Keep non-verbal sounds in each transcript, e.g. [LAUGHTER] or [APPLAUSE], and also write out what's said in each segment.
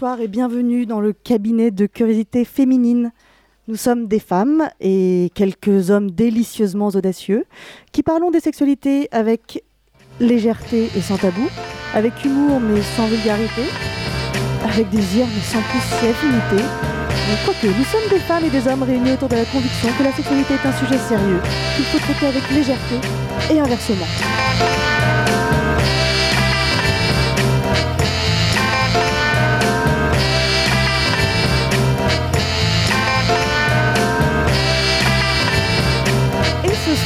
bonsoir et bienvenue dans le cabinet de curiosité féminine. Nous sommes des femmes et quelques hommes délicieusement audacieux qui parlons des sexualités avec légèreté et sans tabou, avec humour mais sans vulgarité, avec désir mais sans plus si affinité. Quoique, nous sommes des femmes et des hommes réunis autour de la conviction que la sexualité est un sujet sérieux, qu'il faut traiter avec légèreté et inversement.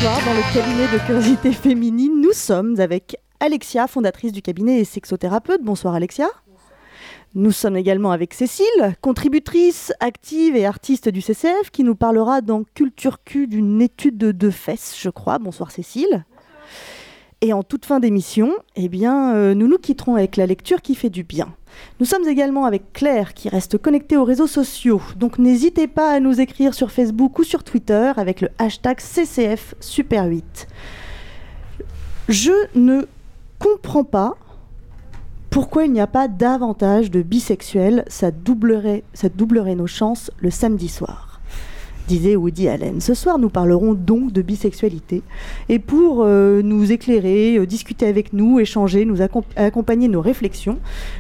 Dans le cabinet de curiosité féminine, nous sommes avec Alexia, fondatrice du cabinet et sexothérapeute. Bonsoir Alexia. Nous sommes également avec Cécile, contributrice active et artiste du CCF, qui nous parlera dans Culture Q d'une étude de deux fesses, je crois. Bonsoir Cécile. Et en toute fin d'émission, eh bien, euh, nous nous quitterons avec la lecture qui fait du bien. Nous sommes également avec Claire qui reste connectée aux réseaux sociaux. Donc n'hésitez pas à nous écrire sur Facebook ou sur Twitter avec le hashtag CCF Super 8. Je ne comprends pas pourquoi il n'y a pas davantage de bisexuels. Ça doublerait, ça doublerait nos chances le samedi soir disait Woody Allen. Ce soir, nous parlerons donc de bisexualité. Et pour euh, nous éclairer, euh, discuter avec nous, échanger, nous accompagner nos réflexions,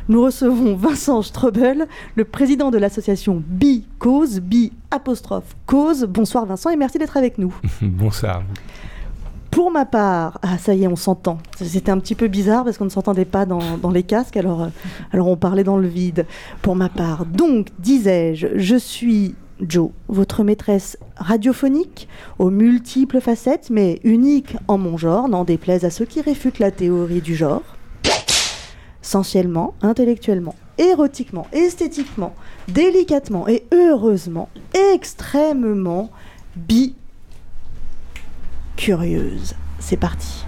nous recevons [LAUGHS] Vincent Strobel, le président de l'association Bi Cause, Bi apostrophe Cause. Bonsoir Vincent et merci d'être avec nous. [LAUGHS] Bonsoir. Pour ma part, ah ça y est, on s'entend. C'était un petit peu bizarre parce qu'on ne s'entendait pas dans, dans, les casques, alors, euh, alors on parlait dans le vide. Pour ma part, donc, disais-je, je suis Joe, votre maîtresse radiophonique, aux multiples facettes, mais unique en mon genre, n'en déplaise à ceux qui réfutent la théorie du genre. Sensuellement, intellectuellement, érotiquement, esthétiquement, délicatement et heureusement, extrêmement bi curieuse. C'est parti.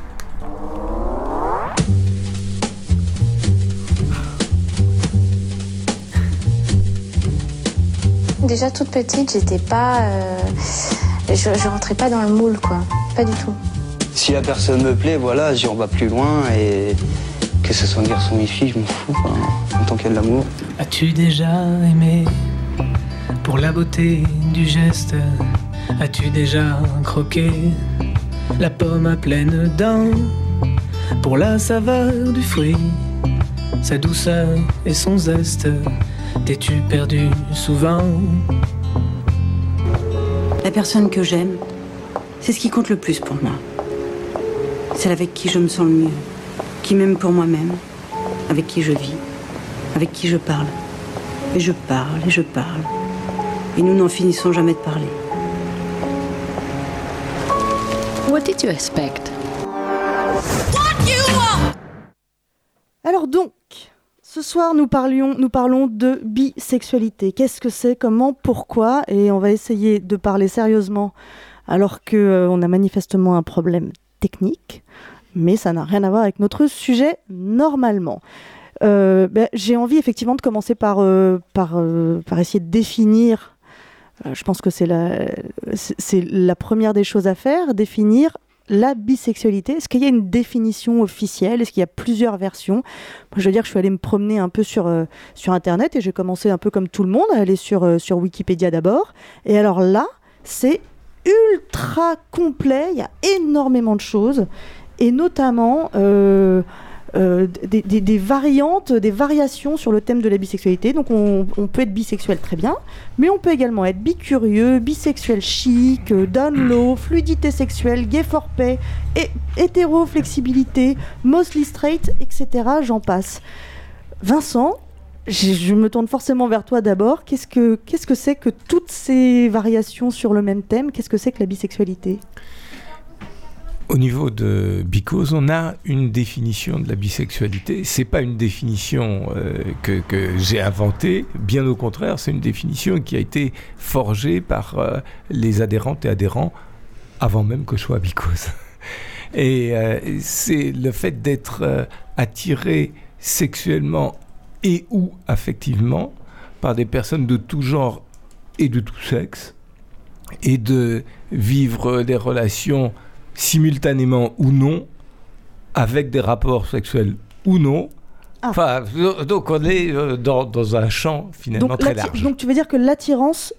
Déjà toute petite, j'étais pas. Euh, je, je, rentrais pas dans le moule, quoi. Pas du tout. Si la personne me plaît, voilà, j'y va plus loin et que ce soit un garçon ou une fille, je m'en fous, quoi, en tant qu'il y a de l'amour. As-tu déjà aimé pour la beauté du geste As-tu déjà croqué la pomme à pleines dents? Pour la saveur du fruit, sa douceur et son zeste T'es-tu perdu souvent? La personne que j'aime, c'est ce qui compte le plus pour moi. Celle avec qui je me sens le mieux, qui m'aime pour moi-même, avec qui je vis, avec qui je parle. Et je parle et je parle. Et nous n'en finissons jamais de parler. What did you expect? Alors donc, ce soir, nous, parlions, nous parlons de bisexualité. Qu'est-ce que c'est, comment, pourquoi? Et on va essayer de parler sérieusement alors qu'on euh, a manifestement un problème technique, mais ça n'a rien à voir avec notre sujet normalement. Euh, ben, j'ai envie effectivement de commencer par, euh, par, essayer de définir, je pense que c'est la, la première des choses à faire, définir la bisexualité Est-ce qu'il y a une définition officielle? Est-ce qu'il y a plusieurs versions? Moi, Je veux dire, je suis allée me promener un peu sur, euh, sur Internet et j'ai commencé un peu comme tout le monde à aller sur, euh, sur Wikipédia d'abord. Et alors là, c'est ultra complet, il y a énormément de choses. Et notamment, euh, euh, des, variantes, des variations sur le thème de la bisexualité. Donc on, peut être bisexuel très bien, mais on peut également être bicurieux, bisexuel chic, euh, down low, fluidité sexuelle, gay for pay, et hétéro flexibilité, mostly straight, etc. J'en passe. Vincent, je, me tourne forcément vers toi d'abord. Qu'est-ce que qu'est-ce que c'est que toutes ces variations sur le même thème? Qu'est-ce que c'est que la bisexualité? Au niveau de Because, on a une définition de la bisexualité. C'est pas une définition euh, que, j'ai inventée, bien au contraire, c'est une définition qui a été forgée par euh, les adhérentes et adhérents avant même que je sois. [LAUGHS] Et euh, c'est le fait d'être attiré sexuellement et ou affectivement par des personnes de tout genre et de tout sexe, et de vivre des relations simultanément ou non, avec des rapports sexuels ou non, Ah. Enfin, donc on est euh, dans, dans un champ finalement très large. Donc tu veux dire que l'attirance,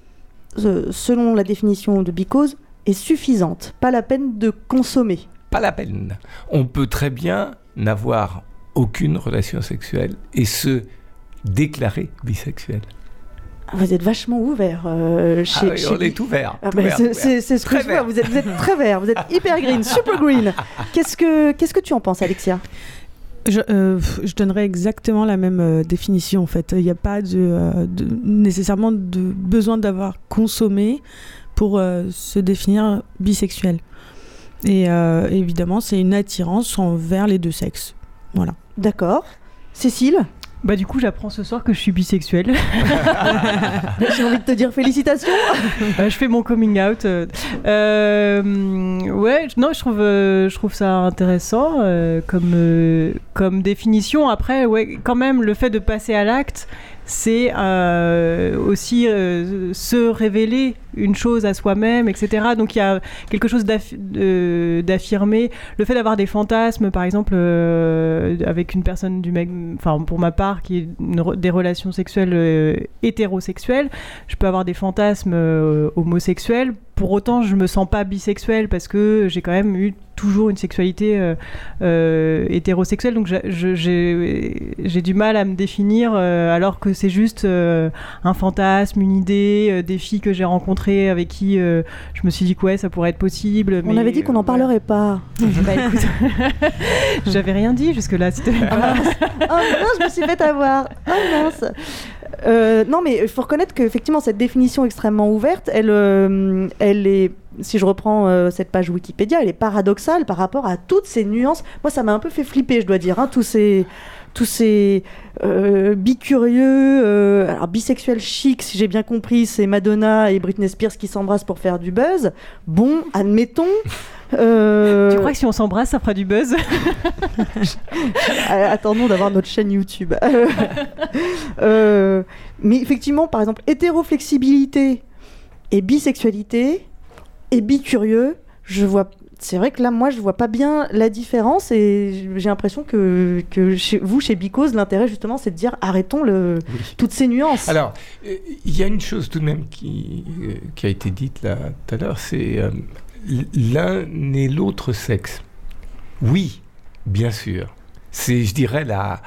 euh, selon la définition de Bicose, est suffisante, pas la peine de consommer. Pas la peine. On peut très bien n'avoir aucune relation sexuelle et se déclarer bisexuel. Vous êtes vachement ouvert euh, chez, ah oui, on est ouvert. Ah, c'est ce que je vois. Vous êtes, vous êtes, très vert. Vous êtes [LAUGHS] hyper green, super green. Qu'est-ce que qu'est-ce que tu en penses, Alexia? Je, euh, je, donnerais exactement la même euh, définition en fait. Il n'y a pas de, de, nécessairement de besoin d'avoir consommé pour se définir bisexuel. Et évidemment, c'est une attirance envers les deux sexes. Voilà. D'accord. Cécile? Bah du coup j'apprends ce soir que je suis bisexuelle. [LAUGHS] J'ai envie de te dire félicitations. Bah, je fais mon coming out. Euh, euh ouais, non, je trouve, euh, je trouve ça intéressant euh, comme, comme définition. Après, ouais, quand même, le fait de passer à l'acte, c'est euh, aussi euh, se révéler une chose à soi-même, etc. Donc il y a quelque chose d'affirmé. Le fait d'avoir des fantasmes, par exemple, euh, avec une personne du même, enfin pour ma part, qui est des relations sexuelles hétérosexuelles, je peux avoir des fantasmes homosexuels pour autant, je me sens pas bisexuelle parce que j'ai quand même eu toujours une sexualité euh, euh, hétérosexuelle. Donc j'ai du mal à me définir euh, alors que c'est juste un fantasme, une idée, des filles que j'ai rencontrées avec qui je me suis dit que ouais, ça pourrait être possible. On avait dit qu'on n'en parlerait pas. [LAUGHS] bah [LAUGHS] j'avais rien dit jusque-là. Ah, oh non, je me suis fait avoir. Oh mince. Euh, non, mais il faut reconnaître qu'effectivement, cette définition extrêmement ouverte, elle, euh, est, si je reprends euh, cette page Wikipédia, elle est paradoxale par rapport à toutes ces nuances. Moi, ça m'a un peu fait flipper, je dois dire, hein, tous ces tous ces bicurieux, alors bisexuels chics, si j'ai bien compris, c'est Madonna et Britney Spears qui s'embrassent pour faire du buzz. Bon, admettons. [LAUGHS] Euh, tu crois que si on s'embrasse, ça fera du buzz? Euh, Attendons d'avoir notre chaîne YouTube. [LAUGHS] Euh, mais effectivement, par exemple, hétéroflexibilité et bisexualité et bicurieux, je vois. C'est vrai que là, moi, je vois pas bien la différence et j'ai l'impression que, que chez vous, chez Bicose, l'intérêt justement, c'est de dire arrêtons le, toutes ces nuances. Alors, il y a une chose tout de même qui, qui a été dite là tout à l'heure, c'est l'un n'est l'autre sexe. Oui, bien sûr. C'est, je dirais, la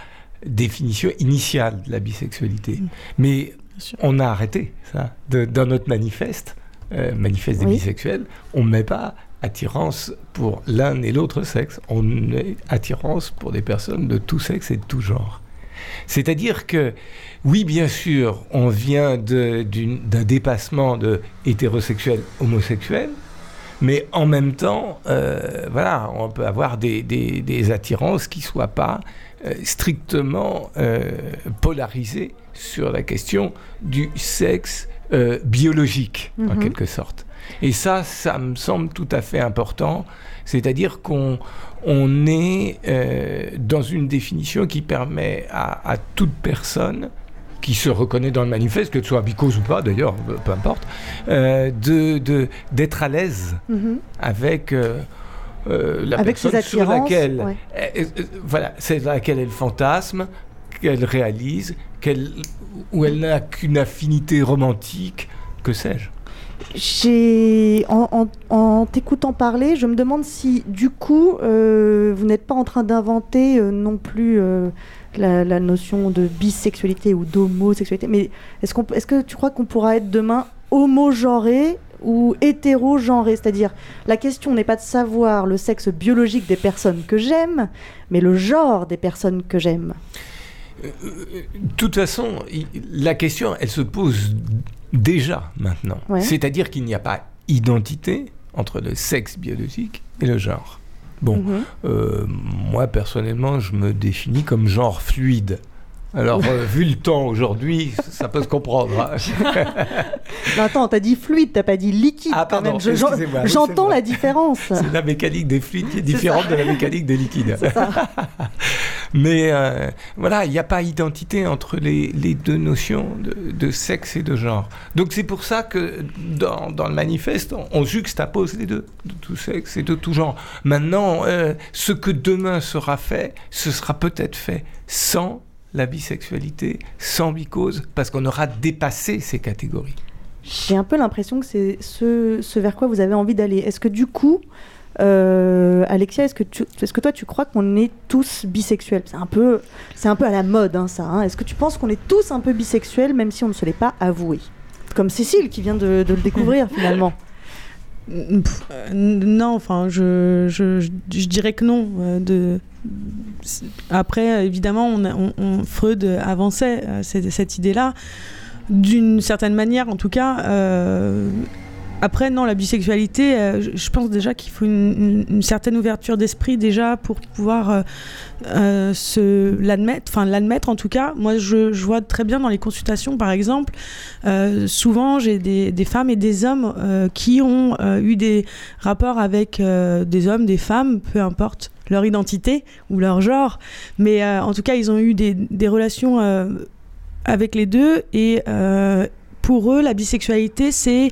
définition initiale de la bisexualité. Mm. Mais on a arrêté ça. dans notre manifeste, euh, manifeste des bisexuels, on ne met pas attirance pour l'un et l'autre sexe, on met attirance pour des personnes de tout sexe et de tout genre. C'est-à-dire que, oui, bien sûr, on vient d'un dépassement de hétérosexuel homosexuel, mais en même temps, euh, voilà, on peut avoir des, des, attirances qui ne soient pas euh, strictement euh, polarisées sur la question du sexe biologique, en mhm. quelque sorte. Et ça, ça me semble tout à fait important. C'est-à-dire qu'on on est dans une définition qui permet à, à toute personne qui se reconnaît dans le manifeste, que ce soit Bicose ou pas d'ailleurs, peu importe, euh, de, d'être à l'aise mhm. avec euh, euh, la personne sur laquelle, voilà, c'est laquelle elle fantasme, qu'elle réalise, qu'elle, où elle n'a qu'une affinité romantique, que sais-je. En, en, t'écoutant parler, je me demande si, du coup, vous n'êtes pas en train d'inventer non plus la, notion de bisexualité ou d'homosexualité. Mais est-ce, qu'on, est-ce que tu crois qu'on pourra être demain homogenré ou hétérogenré? C'est-à-dire, la question n'est pas de savoir le sexe biologique des personnes que j'aime, mais le genre des personnes que j'aime. Euh, de toute façon, la question, elle se pose déjà maintenant. C'est-à-dire qu'il n'y a pas identité entre le sexe biologique et le genre. Bon, mhm. euh, moi personnellement, je me définis comme genre fluide. Alors, euh, vu le temps aujourd'hui, ça peut se comprendre. Hein. [LAUGHS] non, attends, t'as dit fluide, t'as pas dit liquide. Ah, pardon, J'entends la différence. [LAUGHS] C'est la mécanique des fluides qui est différente de la mécanique des liquides. Ça. [LAUGHS] Mais euh, voilà, il n'y a pas identité entre les, les deux notions de, de, sexe et de genre. Donc c'est pour ça que dans, dans le manifeste, on, on, juxtapose les deux, de tout sexe et de tout genre. Maintenant, euh, ce que demain sera fait, ce sera peut-être fait sans la bisexualité sans bicose parce qu'on aura dépassé ces catégories. J'ai un peu l'impression que c'est ce, ce vers quoi vous avez envie d'aller. Est-ce que du coup, euh, Alexia, est-ce que, tu, est-ce que toi tu crois qu'on est tous bisexuels? C'est un peu, c'est un peu à la mode, hein, ça. hein. Est-ce que tu penses qu'on est tous un peu bisexuels, même si on ne se l'est pas avoué? Comme Cécile qui vient de, de le découvrir [LAUGHS] finalement. Pff, euh, non, enfin, je, je, je, je dirais que non. euh, de... Après, évidemment, Freud avançait euh, cette, cette idée-là, d'une certaine manière, en tout cas. Après, non, la bisexualité, euh, je, pense déjà qu'il faut une, certaine ouverture d'esprit déjà pour pouvoir euh, euh, se l'admettre, enfin l'admettre en tout cas. Moi, je, vois très bien dans les consultations, par exemple, souvent j'ai des, femmes et des hommes qui ont eu des rapports avec des hommes, des femmes, peu importe leur identité ou leur genre, mais en tout cas, ils ont eu des, relations avec les deux et pour eux, la bisexualité, c'est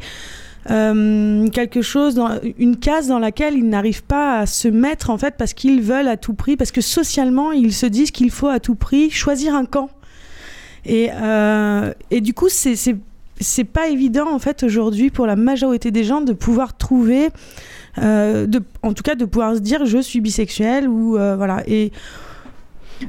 euh, quelque chose, une case dans laquelle ils n'arrivent pas à se mettre en fait parce qu'ils veulent à tout prix, parce que socialement ils se disent qu'il faut à tout prix choisir un camp. Et, euh, et du coup, c'est c'est pas évident en fait aujourd'hui pour la majorité des gens de pouvoir trouver, euh, de, en tout cas de pouvoir se dire je suis bisexuel ou voilà. Et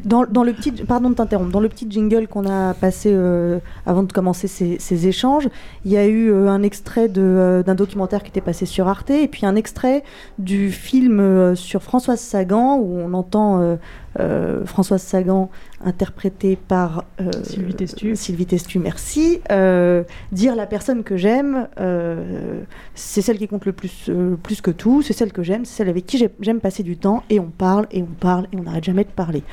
Dans, le petit, pardon de t'interrompre, dans le petit jingle qu'on a passé euh, avant de commencer ces, échanges, il y a eu euh, un extrait euh, d'un documentaire qui était passé sur Arte et puis un extrait du film sur Françoise Sagan où on entend euh, Françoise Sagan interprétée par euh, Sylvie Testu. Sylvie Testu, merci. euh, dire la personne que j'aime, c'est celle qui compte le plus, plus que tout, c'est celle que j'aime, c'est celle avec qui j'ai- j'aime passer du temps et on parle et on parle et on n'arrête jamais de parler.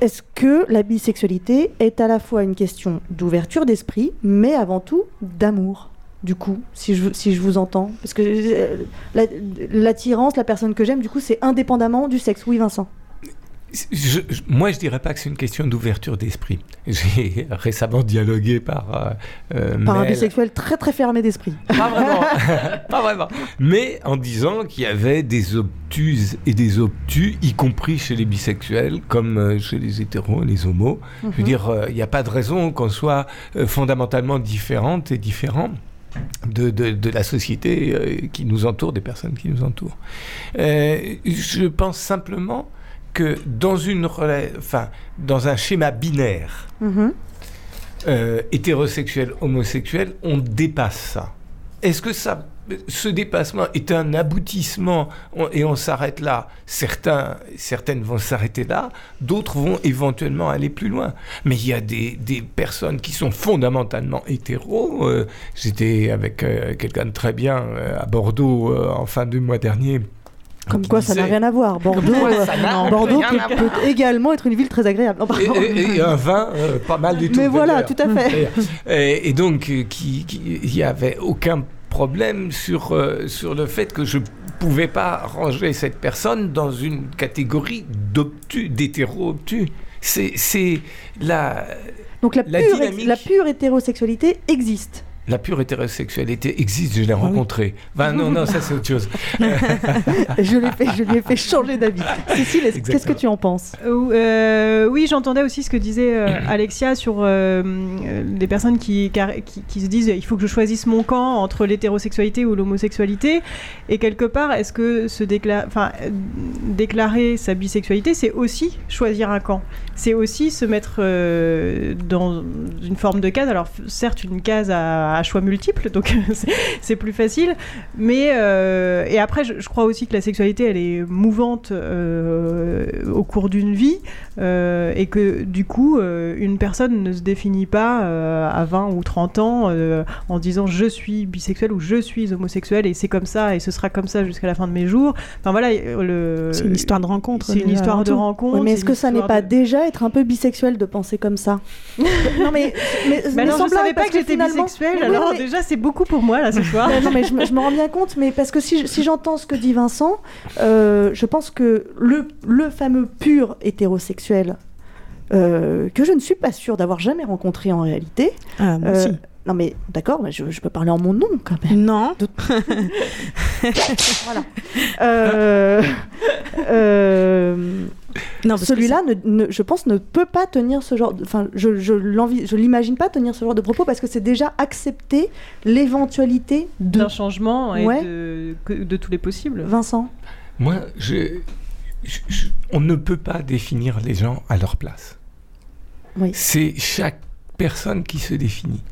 Est-ce que la bisexualité est à la fois une question d'ouverture d'esprit, mais avant tout d'amour? Du coup, si je, si je vous entends Parce que euh, la- l'attirance, la personne que j'aime, du coup, c'est indépendamment du sexe. Oui, Vincent Je- moi, je dirais pas que c'est une question d'ouverture d'esprit. J'ai [LAUGHS] récemment dialogué par euh, euh, Par un bisexuel très très fermé d'esprit. Pas vraiment, [LAUGHS] pas vraiment. Mais en disant qu'il y avait des obtuses et des obtus, y compris chez les bisexuels, comme euh, chez les hétéros, les homos. Je veux Mhm. dire, euh, il n'y a pas de raison qu'on soit fondamentalement différente et différent. De, de- de la société qui nous entoure, des personnes qui nous entourent. Euh, je pense simplement que dans, une rela- enfin, dans un schéma binaire, Mhm. euh, hétérosexuel, homosexuel, on dépasse ça. Est-ce que ça, ce dépassement est un aboutissement on- et on s'arrête là? Certains, Certaines vont s'arrêter là, d'autres vont éventuellement aller plus loin. Mais il y a des, des personnes qui sont fondamentalement hétéros. Euh, J'étais avec euh, quelqu'un de très bien à Bordeaux en fin de mois dernier. Comme quoi, ça n'a rien à voir. Bordeaux, euh, Bordeaux peut, également être une ville très agréable. Non, et, et- et un vin euh, pas mal du tout. Mais voilà, tout à fait. Et, donc, euh, qui- il n'y avait aucun problème sur, euh, sur le fait que je pouvais pas ranger cette personne dans une catégorie d'obtus, d'hétéro-obtus. C'est c'est la, Donc la la pure, dynamique. la pure hétérosexualité existe. La pure hétérosexualité existe, je l'ai rencontrée. Enfin, non, non, ça c'est autre chose. [LAUGHS] je, l'ai fait, je lui ai fait changer d'avis. Cécile, est-ce- qu'est-ce que tu en penses? Euh, euh, oui, j'entendais aussi ce que disait euh, [CLEARS THROAT] Alexia sur euh, euh, des personnes qui, car- qui, qui se disent il faut que je choisisse mon camp entre l'hétérosexualité ou l'homosexualité. Et quelque part, est-ce que se décla- enfin, euh, déclarer sa bisexualité, c'est aussi choisir un camp? C'est aussi se mettre euh, dans une forme de case. Alors, certes, une case à, à choix multiples, donc [LAUGHS] c'est- plus facile. Mais euh, et après, je, je crois aussi que la sexualité, elle est mouvante euh, au cours d'une vie euh, et que du coup, euh, une personne ne se définit pas euh, à 20 ou 30 ans euh, en disant je suis bisexuel ou je suis homosexuel et c'est comme ça et ce sera comme ça jusqu'à la fin de mes jours. Enfin voilà, le. c'est une histoire de rencontre. C'est une histoire de rencontre. Oui, mais est-ce que ça n'est pas de- déjà être un peu bisexuel de penser comme ça? [LAUGHS] Non mais, mais, Bah mais non, sans je savais pas parce que j'étais finalement- bisexuelle, alors mais- déjà c'est beaucoup pour moi là ce soir. [LAUGHS] Non, mais je, me- je me rends bien compte, mais parce que si, je- si j'entends ce que dit Vincent, euh, je pense que le, le fameux pur hétérosexuel, euh, que je ne suis pas sûre d'avoir jamais rencontré en réalité. Ah, moi euh, aussi. non mais d'accord, mais je, je peux parler en mon nom quand même. Non. [LAUGHS] [LAUGHS] voilà. Euh, euh, celui-là, ne, ne- je pense, ne peut pas tenir ce genre. de- Enfin, je, je je l'imagine pas tenir ce genre de propos parce que c'est déjà accepté l'éventualité de. D'un changement et Ouais. de, de tous les possibles. Vincent. Moi, je, je- je- on ne peut pas définir les gens à leur place. Oui. C'est chaque personne qui se définit.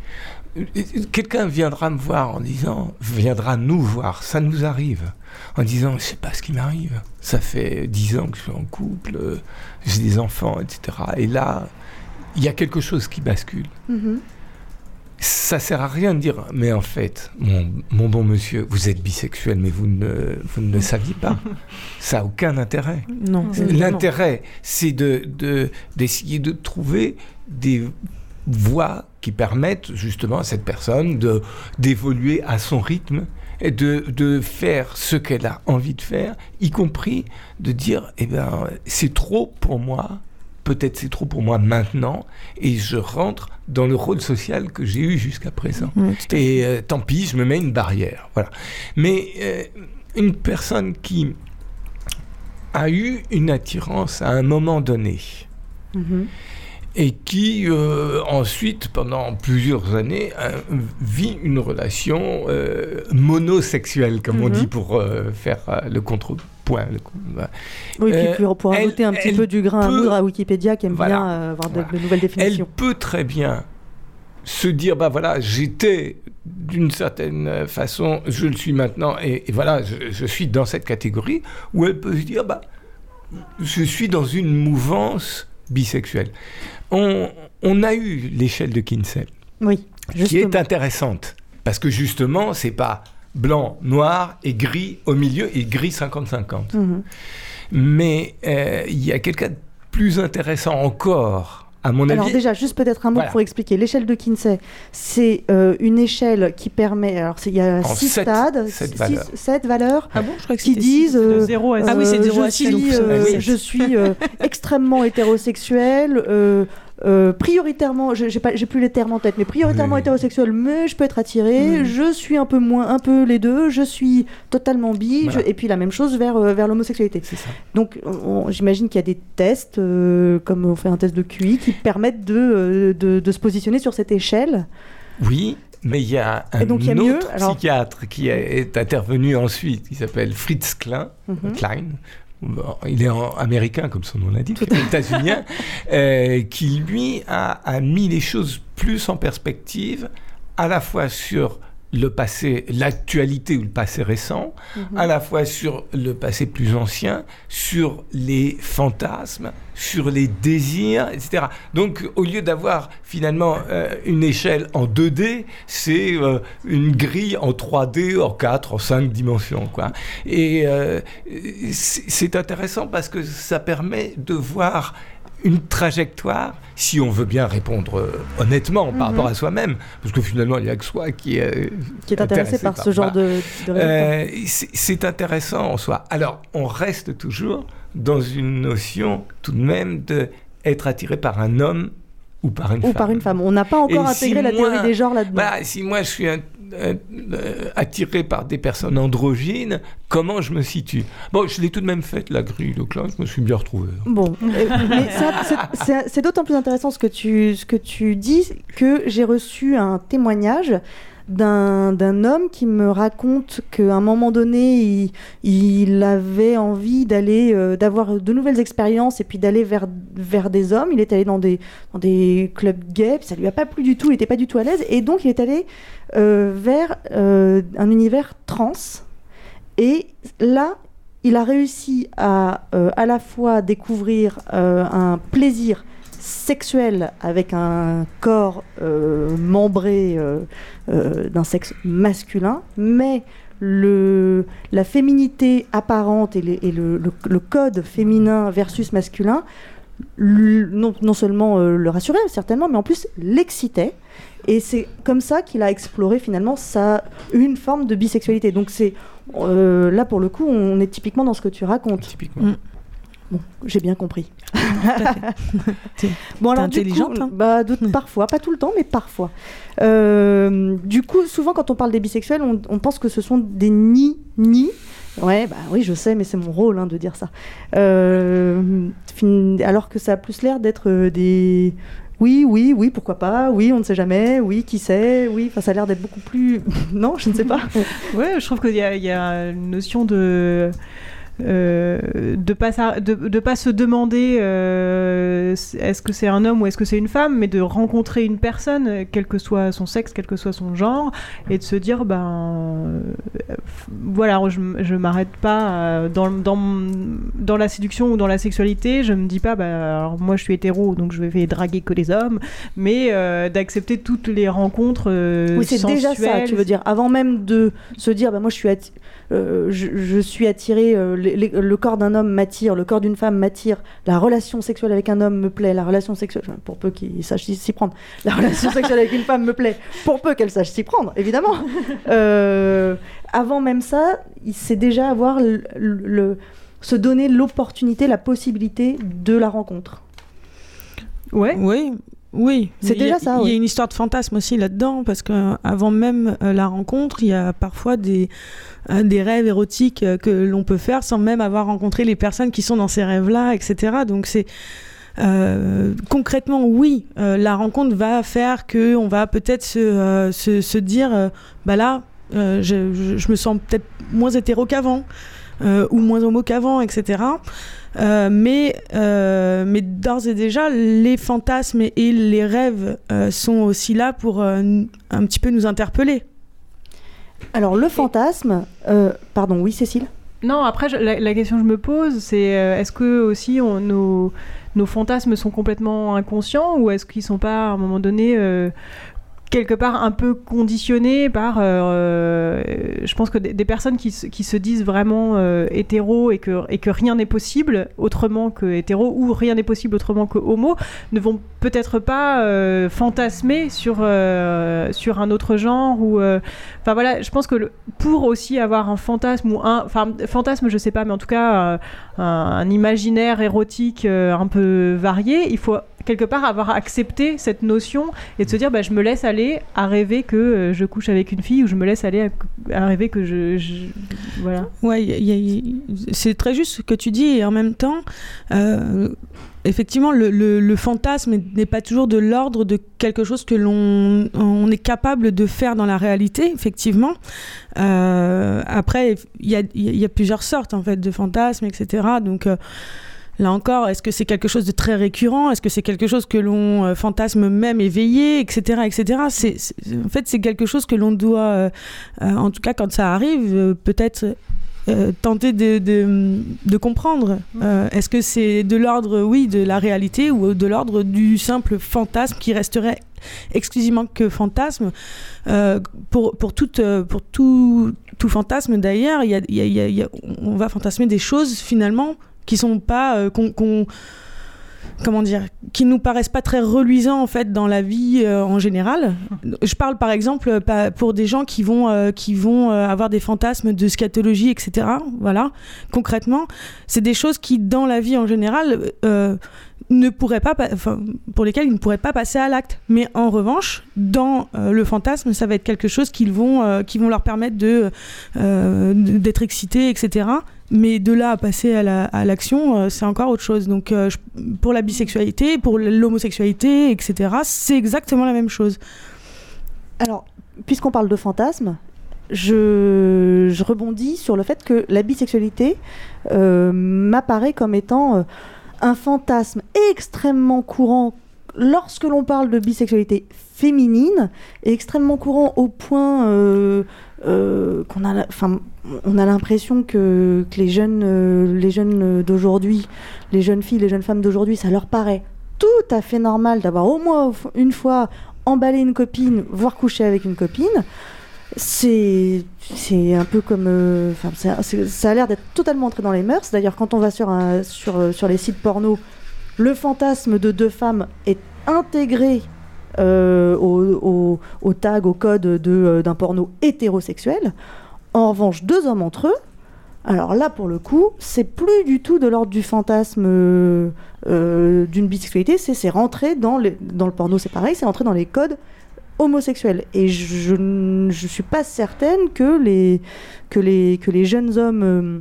Quelqu'un viendra me voir en disant, viendra nous voir, ça nous arrive, en disant, je sais pas ce qui m'arrive. Ça fait dix ans que je suis en couple, euh, j'ai des enfants, etc. Et là, il y a quelque chose qui bascule. Mhm. Ça sert à rien de dire, mais en fait, mon, mon bon monsieur, vous êtes bisexuel, mais vous ne, vous ne le saviez pas. [LAUGHS] Ça n'a aucun intérêt. Non. L'intérêt, c'est de, de- d'essayer de trouver des voies qui permettent justement à cette personne de, d'évoluer à son rythme et de, de faire ce qu'elle a envie de faire, y compris de dire, eh ben, c'est trop pour moi, peut-être c'est trop pour moi maintenant, et je rentre dans le rôle social que j'ai eu jusqu'à présent. Et euh, tant pis, je me mets une barrière. Voilà. Mais euh, une personne qui a eu une attirance à un moment donné Mhm. Et qui euh, ensuite, pendant plusieurs années, vit une relation euh, monosexuelle, comme on Mhm. dit pour euh, faire le contrepoint. le voilà. Oui, puis pour, pour elle- un petit elle peu du grain à moudre à Wikipédia qui aime Voilà. bien avoir de, Voilà. de nouvelles Elle définitions. peut très bien se dire, bah voilà, j'étais d'une certaine façon, je le suis maintenant, et, et voilà, je, je suis dans cette catégorie, ou elle peut se dire, bah, je suis dans une mouvance bisexuelle. On, on a eu l'échelle de Kinsey, Oui, qui est intéressante, parce que justement, c'est pas blanc, noir et gris au milieu, et gris 50-50. Mhm. Mais euh, il y a quelqu'un de plus intéressant encore, à mon Alors déjà, juste peut-être un mot Voilà. pour expliquer. L'échelle de Kinsey, c'est euh, une échelle qui permet... Alors, c'est- il y a En six sept- stades, sept six- valeurs. sept valeurs Ah bon, je crois que qui disent... six. euh, De zéro à Ah oui, c'est de Euh, zéro à je six, suis, donc ça- euh, oui. je suis euh, [LAUGHS] extrêmement hétérosexuel, euh, prioritairement, j'ai pas- j'ai plus les termes en tête, mais prioritairement Oui. hétérosexuel, mais je peux être attiré, Mm. je suis un peu moins, un peu les deux, je suis totalement bi, Voilà. je- et puis la même chose vers, euh, vers l'homosexualité. Donc on- j'imagine qu'il y a des tests, euh, comme on fait un test de QI, qui permettent de, de, de se positionner sur cette échelle. Oui, mais il y a un Et donc, il y a autre mieux, alors- psychiatre qui est intervenu ensuite, qui s'appelle Fritz Klein, Mhm. Klein. Il est américain, comme son nom l'indique, états-unien, [LAUGHS] euh, qui lui a, a mis les choses plus en perspective, à la fois sur le passé, l'actualité ou le passé récent, à la fois sur le passé plus ancien, sur les fantasmes, sur les désirs, etc. Donc, au lieu d'avoir finalement euh, une échelle en 2D, c'est euh, une grille en 3D, en 4, en 5 dimensions. Quoi. Et euh, c'est intéressant parce que ça permet de voir une trajectoire, si on veut bien répondre euh, honnêtement par Mhm. rapport à soi-même, parce que finalement, il n'y a que soi qui est, Qui est intéressé par ce genre voilà. de. Euh, c'est intéressant en soi. Alors, on reste toujours dans une notion tout de même de être attiré par un homme ou par une Ou femme. par une femme. On n'a pas encore Et si intégré la moi- théorie des genres là-dedans. Voilà, si moi je suis un- euh, attiré par des personnes androgynes, comment je me situe? Bon, je l'ai tout de même faite, la grille de classe, je me suis bien retrouvé. Bon, euh, mais c'est- d'autant plus intéressant ce que tu, ce que tu dis que j'ai reçu un témoignage d'un homme qui me raconte qu'à un moment donné, il, avait envie d'aller, euh, d'avoir de nouvelles expériences et puis d'aller vers, vers des hommes. Il est allé dans des, dans des clubs gays, puis ça lui a pas plu du tout, il n'était pas du tout à l'aise, et donc il est allé vers euh, un univers trans. Et là, il a réussi à euh, à la fois découvrir euh, un plaisir sexuel avec un corps euh, membré euh, euh, d'un sexe masculin, mais le, la féminité apparente et, le, code féminin versus masculin, non, non seulement euh, le rassurait certainement, mais en plus l'excitait. Et c'est comme ça qu'il a exploré finalement sa, une forme de bisexualité. Donc c'est euh, là pour le coup, on est typiquement dans ce que tu racontes. Typiquement. Mm. Bon, j'ai bien compris. [LAUGHS] [LAUGHS] Bon alors du intelligente, coup, hein. bah, de- parfois, pas tout le temps, mais parfois. Euh, du coup, souvent quand on parle des bisexuels, on, on pense que ce sont des ni ni Ouais, bah oui, je sais, mais c'est mon rôle hein, de dire ça. Euh, fin- alors que ça a plus l'air d'être des. Oui, oui, oui, pourquoi pas, oui, on ne sait jamais, oui, qui sait, oui, ça a l'air d'être beaucoup plus. [LAUGHS] non, je ne sais pas. [LAUGHS] Ouais, je trouve qu'il y, a- une notion de. euh, pas de, pas se demander euh, est-ce que c'est un homme ou est-ce que c'est une femme mais de rencontrer une personne quel que soit son sexe quel que soit son genre et de se dire ben voilà je, je m'arrête pas euh, dans, dans, dans la séduction ou dans la sexualité je me dis pas bah, alors moi je suis hétéro donc je vais draguer que les hommes mais euh, d'accepter toutes les rencontres euh, Oui, c'est déjà ça, tu veux dire. Avant même de se dire, bah, moi je suis, atti- euh, je, je suis attiré, les- les- le corps d'un homme m'attire, le corps d'une femme m'attire, la relation sexuelle avec un homme me plaît, la relation sexuelle, pour peu qu'il sache s'y prendre, la relation sexuelle avec une femme me plaît, pour peu qu'elle sache s'y prendre, évidemment. [LAUGHS] Euh, avant même ça, il sait déjà avoir le, le- se donner l'opportunité, la possibilité de la rencontre. Ouais. Oui, oui. C'est Il y a- déjà ça, Il y a une histoire de fantasme aussi là-dedans, parce que avant même euh, la rencontre, il y a parfois des, euh, des rêves érotiques euh, que l'on peut faire sans même avoir rencontré les personnes qui sont dans ces rêves-là, etc. Donc c'est euh, concrètement, oui, euh, la rencontre va faire que on va peut-être se, euh, se, se dire, euh, bah là, euh, je, je- je me sens peut-être moins hétéro qu'avant, euh, ou moins homo qu'avant, etc. Euh, mais, euh, mais d'ores et déjà, les fantasmes et, et les rêves euh, sont aussi là pour euh, un petit peu nous interpeller. Alors le fantasme, euh, pardon, oui Cécile? Non, après, je- la, la question que je me pose, c'est euh, est-ce que aussi on- nos, nos fantasmes sont complètement inconscients ou est-ce qu'ils sont pas à un moment donné euh, quelque part un peu conditionnés par, euh, je pense que des, personnes qui, qui se disent vraiment euh, hétéro et que, et que rien n'est possible autrement que hétéro ou rien n'est possible autrement que homo ne vont peut-être pas euh, fantasmer sur, euh, sur un autre genre ou euh, enfin voilà je pense que pour aussi avoir un fantasme ou un enfin fantasme je sais pas mais en tout cas euh, un, imaginaire érotique euh, un peu varié il faut quelque part avoir accepté cette notion et de se dire bah, je me laisse aller à rêver que euh, je couche avec une fille ou je me laisse aller à, à rêver que je, je- voilà Ouais, c'est très juste ce que tu dis, et en même temps, euh, effectivement, le, le- le fantasme n'est pas toujours de l'ordre de quelque chose que l'on on est capable de faire dans la réalité, effectivement. Euh, après, il y a, il y a plusieurs sortes en fait de fantasmes, etc. Donc euh, Là encore, est-ce que c'est quelque chose de très récurrent? Est-ce que c'est quelque chose que l'on euh, fantasme même éveillé, etc., etc. En fait, c'est quelque chose que l'on doit, euh, euh, en tout cas quand ça arrive, peut-être tenter de, de, comprendre. Est-ce que c'est de l'ordre, oui, de la réalité ou de l'ordre du simple fantasme qui resterait exclusivement que fantasme? Pour, pour, toute, pour tout, tout fantasme d'ailleurs, on va fantasmer des choses finalement qui sont pas euh, qu'on comment dire qui nous paraissent pas très reluisants en fait dans la vie euh, en général. Je parle par exemple euh, pour des gens qui vont qui vont avoir des fantasmes de scatologie etc voilà concrètement. C'est des choses qui dans la vie en général ne pourraient pas pa- enfin, pour lesquelles ils ne pourraient pas passer à l'acte. Mais en revanche dans le fantasme ça va être quelque chose qu'ils vont qui vont leur permettre de d'être excités etc mais de là à passer à la- à l'action, euh, c'est encore autre chose. Donc, euh, pour la bisexualité, pour l'homosexualité, etc., c'est exactement la même chose. Alors, puisqu'on parle de fantasme, je, rebondis sur le fait que la bisexualité euh, m'apparaît comme étant un fantasme extrêmement courant lorsque l'on parle de bisexualité féminine et extrêmement courant au point qu'on a, on a l'impression que, les jeunes, euh, les jeunes d'aujourd'hui, les jeunes filles, les jeunes femmes d'aujourd'hui, ça leur paraît tout à fait normal d'avoir au moins une fois emballé une copine, voire coucher avec une copine. C'est un peu comme euh, ça a l'air d'être totalement entré dans les mœurs. D'ailleurs, quand on va sur euh, les sites porno, le fantasme de deux femmes est intégré euh, au, au- tag, au code de, euh, d'un porno hétérosexuel. En revanche, deux hommes entre eux, alors là, pour le coup, c'est plus du tout de l'ordre du fantasme euh, euh, d'une bisexualité, c'est, rentré dans, le porno, c'est pareil, c'est rentré dans les codes homosexuel. Et je ne suis pas certaine que les, jeunes hommes euh,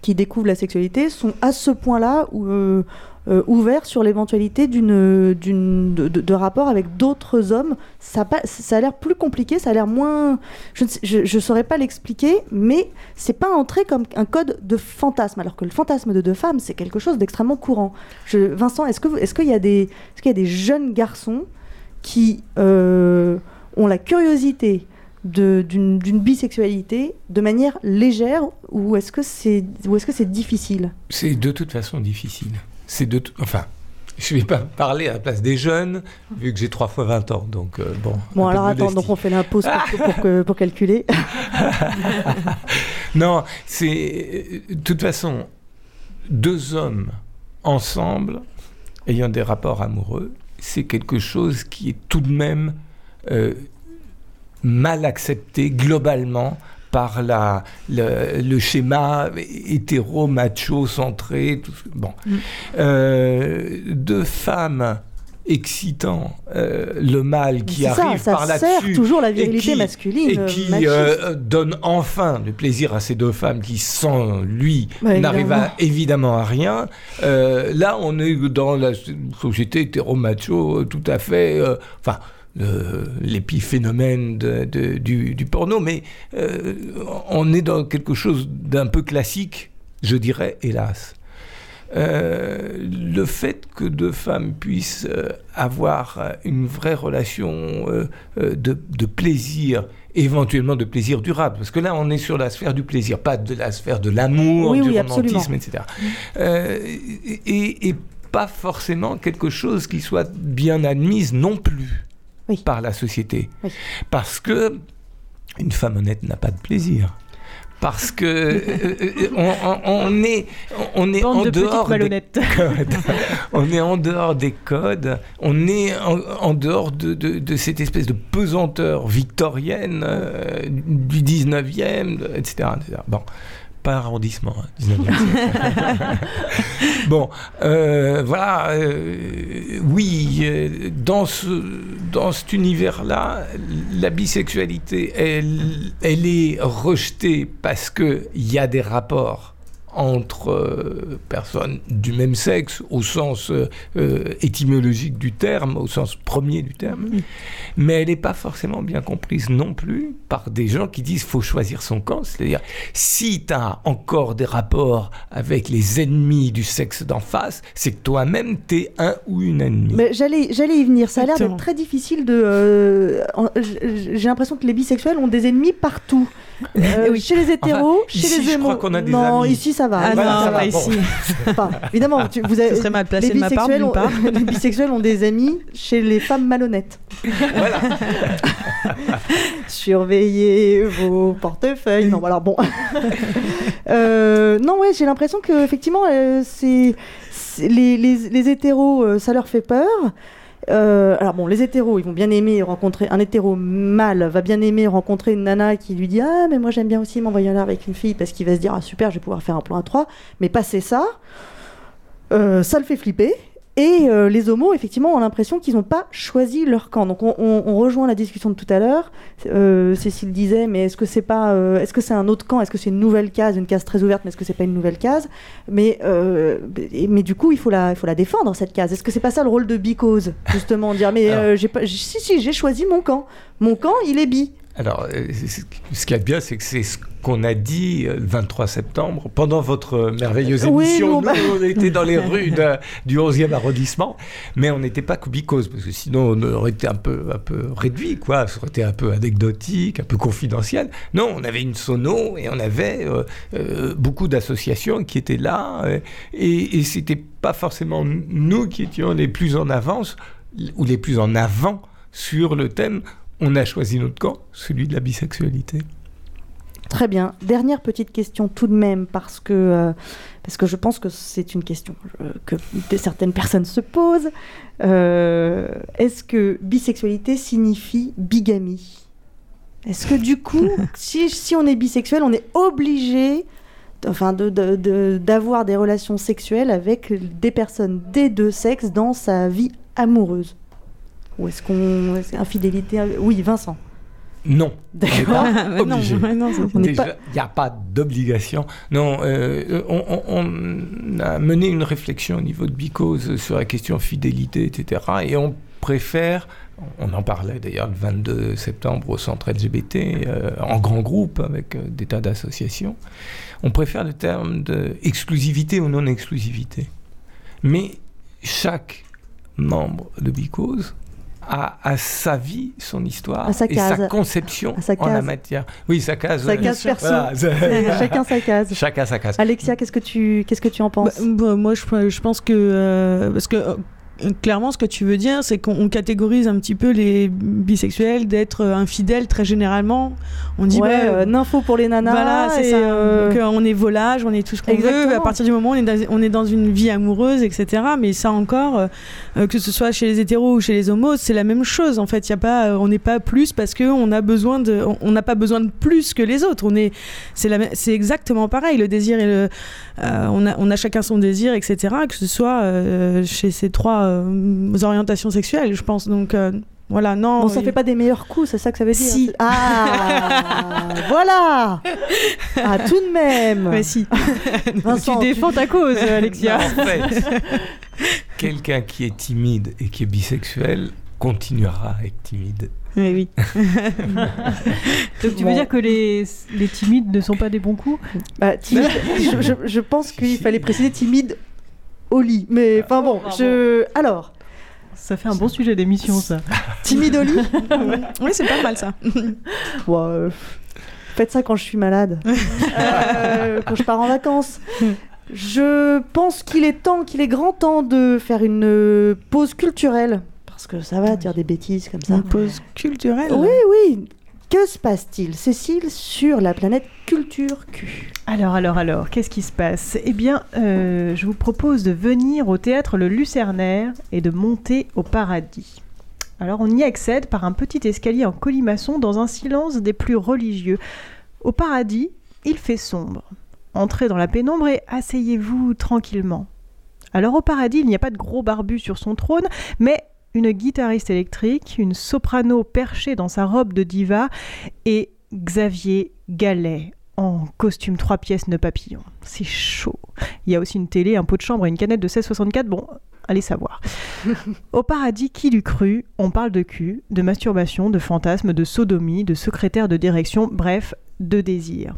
qui découvrent la sexualité sont à ce point-là euh, euh, ouverts sur l'éventualité d'une, de, de, rapport avec d'autres hommes. Ça, a l'air plus compliqué, ça a l'air moins... Je ne saurais pas l'expliquer, mais c'est pas entré comme un code de fantasme, alors que le fantasme de deux femmes, c'est quelque chose d'extrêmement courant. Vincent, est-ce, que, est-ce, qu'il y a des, jeunes garçons qui euh, ont la curiosité d'une bisexualité de manière légère ou est-ce que c'est difficile? C'est de toute façon difficile. C'est de enfin je ne vais pas parler à la place des jeunes, vu que j'ai trois fois 20 ans. Donc, euh, bon. Bon, alors attends, donc on fait pause pour, pour, pour calculer. [LAUGHS] non, c'est. De toute façon, deux hommes ensemble, ayant des rapports amoureux, c'est quelque chose qui est tout de même euh, mal accepté globalement par la, le, schéma hétéro-macho centré. Tout, bon. Mm. Euh, deux femmes excitant euh, le mâle qui arrive par là-dessus. toujours la virilité masculine. Et qui euh, donne enfin le plaisir à ces deux femmes qui, sans lui, n'arrivent évidemment à rien. Euh, là, on est dans la société hétéro-macho tout à fait. Enfin l'épiphénomène du, du, porno, mais on est dans quelque chose d'un peu classique, je dirais, hélas. Euh, le fait que deux femmes puissent euh, avoir une vraie relation euh, de, plaisir, éventuellement de plaisir durable, parce que là on est sur la sphère du plaisir, pas de la sphère de l'amour, du romantisme, etc. Et, pas forcément quelque chose qui soit bien admise non plus par la société, parce que une femme honnête n'a pas de plaisir. Parce que euh, euh, on, est on est en dehors des [LAUGHS] on est en dehors des codes, on est en, dehors de, de, cette espèce de pesanteur victorienne euh, du 19e, etc., etc. Bon, arrondissement. Hein, [LAUGHS] bon, euh, voilà, euh, oui, euh, dans, ce, dans cet univers-là, la bisexualité, elle, elle est rejetée parce qu'il y a des rapports entre euh, personnes du même sexe au sens euh, euh, étymologique du terme, au sens premier du terme, mais elle n'est pas forcément bien comprise non plus par des gens qui disent faut choisir son camp, c'est-à-dire si tu as encore des rapports avec les ennemis du sexe d'en face, c'est que toi-même tu es un ou une ennemie. Mais j'allais j'allais y venir, ça a l'air d'être très difficile de j'ai l'impression que les bisexuels ont des ennemis partout. Oui. Chez les hétéros, chez les émo. non, ici ça va. Ah non, ça va ici. évidemment, tu, vous avez, serait mal placé de ma part, ont, [LAUGHS] les bisexuels ont des amis chez les femmes malhonnêtes. Voilà. [LAUGHS] Surveillez vos portefeuilles. Non, alors bon. [LAUGHS] euh, non, ouais, j'ai l'impression que effectivement, euh, c'est les, les, les, hétéros, euh, ça leur fait peur. Euh, alors bon, les hétéros, ils vont bien aimer rencontrer un hétéro mâle va bien aimer rencontrer une nana qui lui dit ah mais moi j'aime bien aussi m'envoyer l'air avec une fille parce qu'il va se dire ah super je vais pouvoir faire un plan à trois. Mais passer ça, euh, ça le fait flipper. Et euh, les homos, effectivement, ont l'impression qu'ils n'ont pas choisi leur camp. Donc on, rejoint la discussion de tout à l'heure. Euh, Cécile disait, mais est-ce que c'est pas, euh, est-ce que c'est un autre camp? Est-ce que c'est une nouvelle case, une case très ouverte, mais est-ce que c'est pas une nouvelle case? Mais mais du coup, il faut la, il faut la défendre cette case. Est-ce que c'est pas ça le rôle de Bicose justement, dire mais j'ai pas, si si, j'ai choisi mon camp. Mon camp, il est bi. Alors, ce qu'il y a de bien, c'est que c'est ce qu'on a dit le 23 septembre pendant votre merveilleuse émission. Nous, on était dans les [LAUGHS] rues du 11e arrondissement, mais on n'était pas cubicose, parce que sinon on aurait été un peu, un peu réduit, quoi. Ça aurait été un peu anecdotique, un peu confidentiel. Non, on avait une sono et on avait euh, euh, beaucoup d'associations qui étaient là, euh, et, et c'était pas forcément nous qui étions les plus en avance ou les plus en avant sur le thème on a choisi notre camp, celui de la bisexualité. Très bien. Dernière petite question tout de même, parce que, euh, parce que je pense que c'est une question euh, que certaines personnes se posent. Euh, est-ce que bisexualité signifie bigamie? Est-ce que du coup, [LAUGHS] si, si, on est bisexuel, on est obligé enfin, d'avoir de, de, des relations sexuelles avec des personnes des deux sexes dans sa vie amoureuse? Ou est-ce qu'on. infidélité Oui, Vincent. Non. D'accord. [LAUGHS] Ah, non, il n'y a pas d'obligation. Non, euh, on, on- on a mené une réflexion au niveau de Bicose sur la question fidélité, etc. Et on préfère, on en parlait d'ailleurs le 22 septembre au centre LGBT, euh, en grand groupe avec euh, des tas d'associations, on préfère le terme d'exclusivité ou non-exclusivité. Mais chaque membre de Bicose a sa vie, son histoire À sa et sa conception À sa en la matière. Oui, sa case. Sa ouais. case perso. Voilà, [LAUGHS] Chacun sa case. Chacun sa case. Alexia, qu'est-ce que tu, qu'est-ce que tu en penses? Bah, bah, moi, je, je pense que. euh, parce que. Clairement, ce que tu veux dire, c'est qu'on on catégorise un petit peu les bisexuels d'être euh, infidèles très généralement. On dit ouais, ouais, euh, nympho pour les nanas. Voilà, c'est euh, euh, on est volage, on est tout ce qu'on veut. À partir du moment où on est dans, on est dans une vie amoureuse, etc. Mais ça encore, euh, que ce soit chez les hétéros ou chez les homos, c'est la même chose. En fait, y a pas, on n'est pas plus parce que on a besoin de, on- n'a pas besoin de plus que les autres. On est, c'est la, c'est exactement pareil. Le désir et le, on a, on a chacun son désir, etc. Que ce soit chez ces trois euh, orientations sexuelles, je pense. Donc euh, voilà, non. Bon, ça il- fait pas des meilleurs coups, c'est ça que ça veut dire Si. Ah [LAUGHS] Voilà Ah, tout de même Mais si. [LAUGHS] Vincent, tu défends ta cause, Alexia. En fait, quelqu'un qui est timide et qui est bisexuel continuera à être timide. Mais oui. [LAUGHS] Donc tu veux Bon. dire que les, les timides ne sont pas des bons coups? Bah, timide, je, je- je pense qu'il fallait préciser timide au lit. Mais enfin bon, je... Alors, Ça fait un bon sujet d'émission, ça. [LAUGHS] timide au lit [LAUGHS] oui, c'est pas mal ça. [LAUGHS] Ouais, euh, Faites ça quand je suis malade. Euh, quand je pars en vacances. Je pense qu'il est temps, qu'il est grand temps de faire une euh, pause culturelle. Parce que ça va dire des bêtises comme ça. Une pause culturelle. Oui, oui. Que se passe-t-il, Cécile, sur la planète Culture Q? Alors, alors, alors, qu'est-ce qui se passe? Eh bien, euh, je vous propose de venir au théâtre Le Lucernaire et de monter au paradis. Alors, on y accède par un petit escalier en colimaçon dans un silence des plus religieux. Au paradis, il fait sombre. Entrez dans la pénombre et asseyez-vous tranquillement. Alors, au paradis, il n'y a pas de gros barbu sur son trône, mais une guitariste électrique, une soprano perchée dans sa robe de diva et Xavier Gallet en costume trois pièces nœud papillon. C'est chaud. Il y a aussi une télé, un pot de chambre et une canette de 1664. Bon, allez savoir. [LAUGHS] Au paradis, qui l'eût cru On parle de cul, de masturbation, de fantasme, de sodomie, de secrétaire de direction, bref, de désir.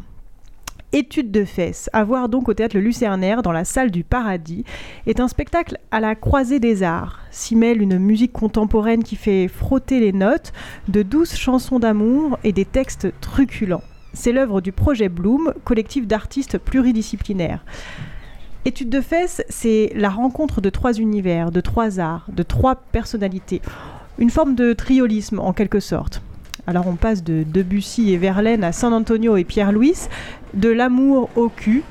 Étude de fesses, à voir donc au théâtre Lucernaire dans la salle du Paradis, est un spectacle à la croisée des arts. S'y mêle une musique contemporaine qui fait frotter les notes, de douces chansons d'amour et des textes truculents. C'est l'œuvre du projet Bloom, collectif d'artistes pluridisciplinaires. Étude de fesses, c'est la rencontre de trois univers, de trois arts, de trois personnalités. Une forme de triolisme en quelque sorte. Alors on passe de Debussy et Verlaine à San Antonio et Pierre-Louis, de l'amour au cul,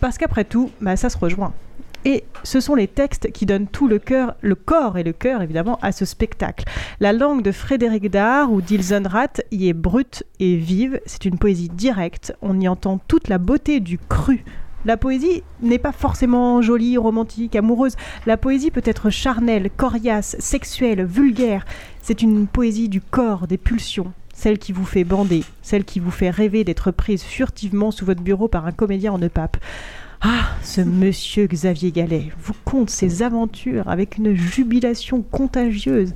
parce qu'après tout, bah, ça se rejoint. Et ce sont les textes qui donnent tout le cœur, le corps et le cœur évidemment à ce spectacle. La langue de Frédéric Dard ou d'Ilsenrath y est brute et vive. C'est une poésie directe. On y entend toute la beauté du cru. La poésie n'est pas forcément jolie, romantique, amoureuse. La poésie peut être charnelle, coriace, sexuelle, vulgaire. C'est une poésie du corps, des pulsions. Celle qui vous fait bander, celle qui vous fait rêver d'être prise furtivement sous votre bureau par un comédien en pape. Ah, ce monsieur Xavier Gallet vous conte ses aventures avec une jubilation contagieuse.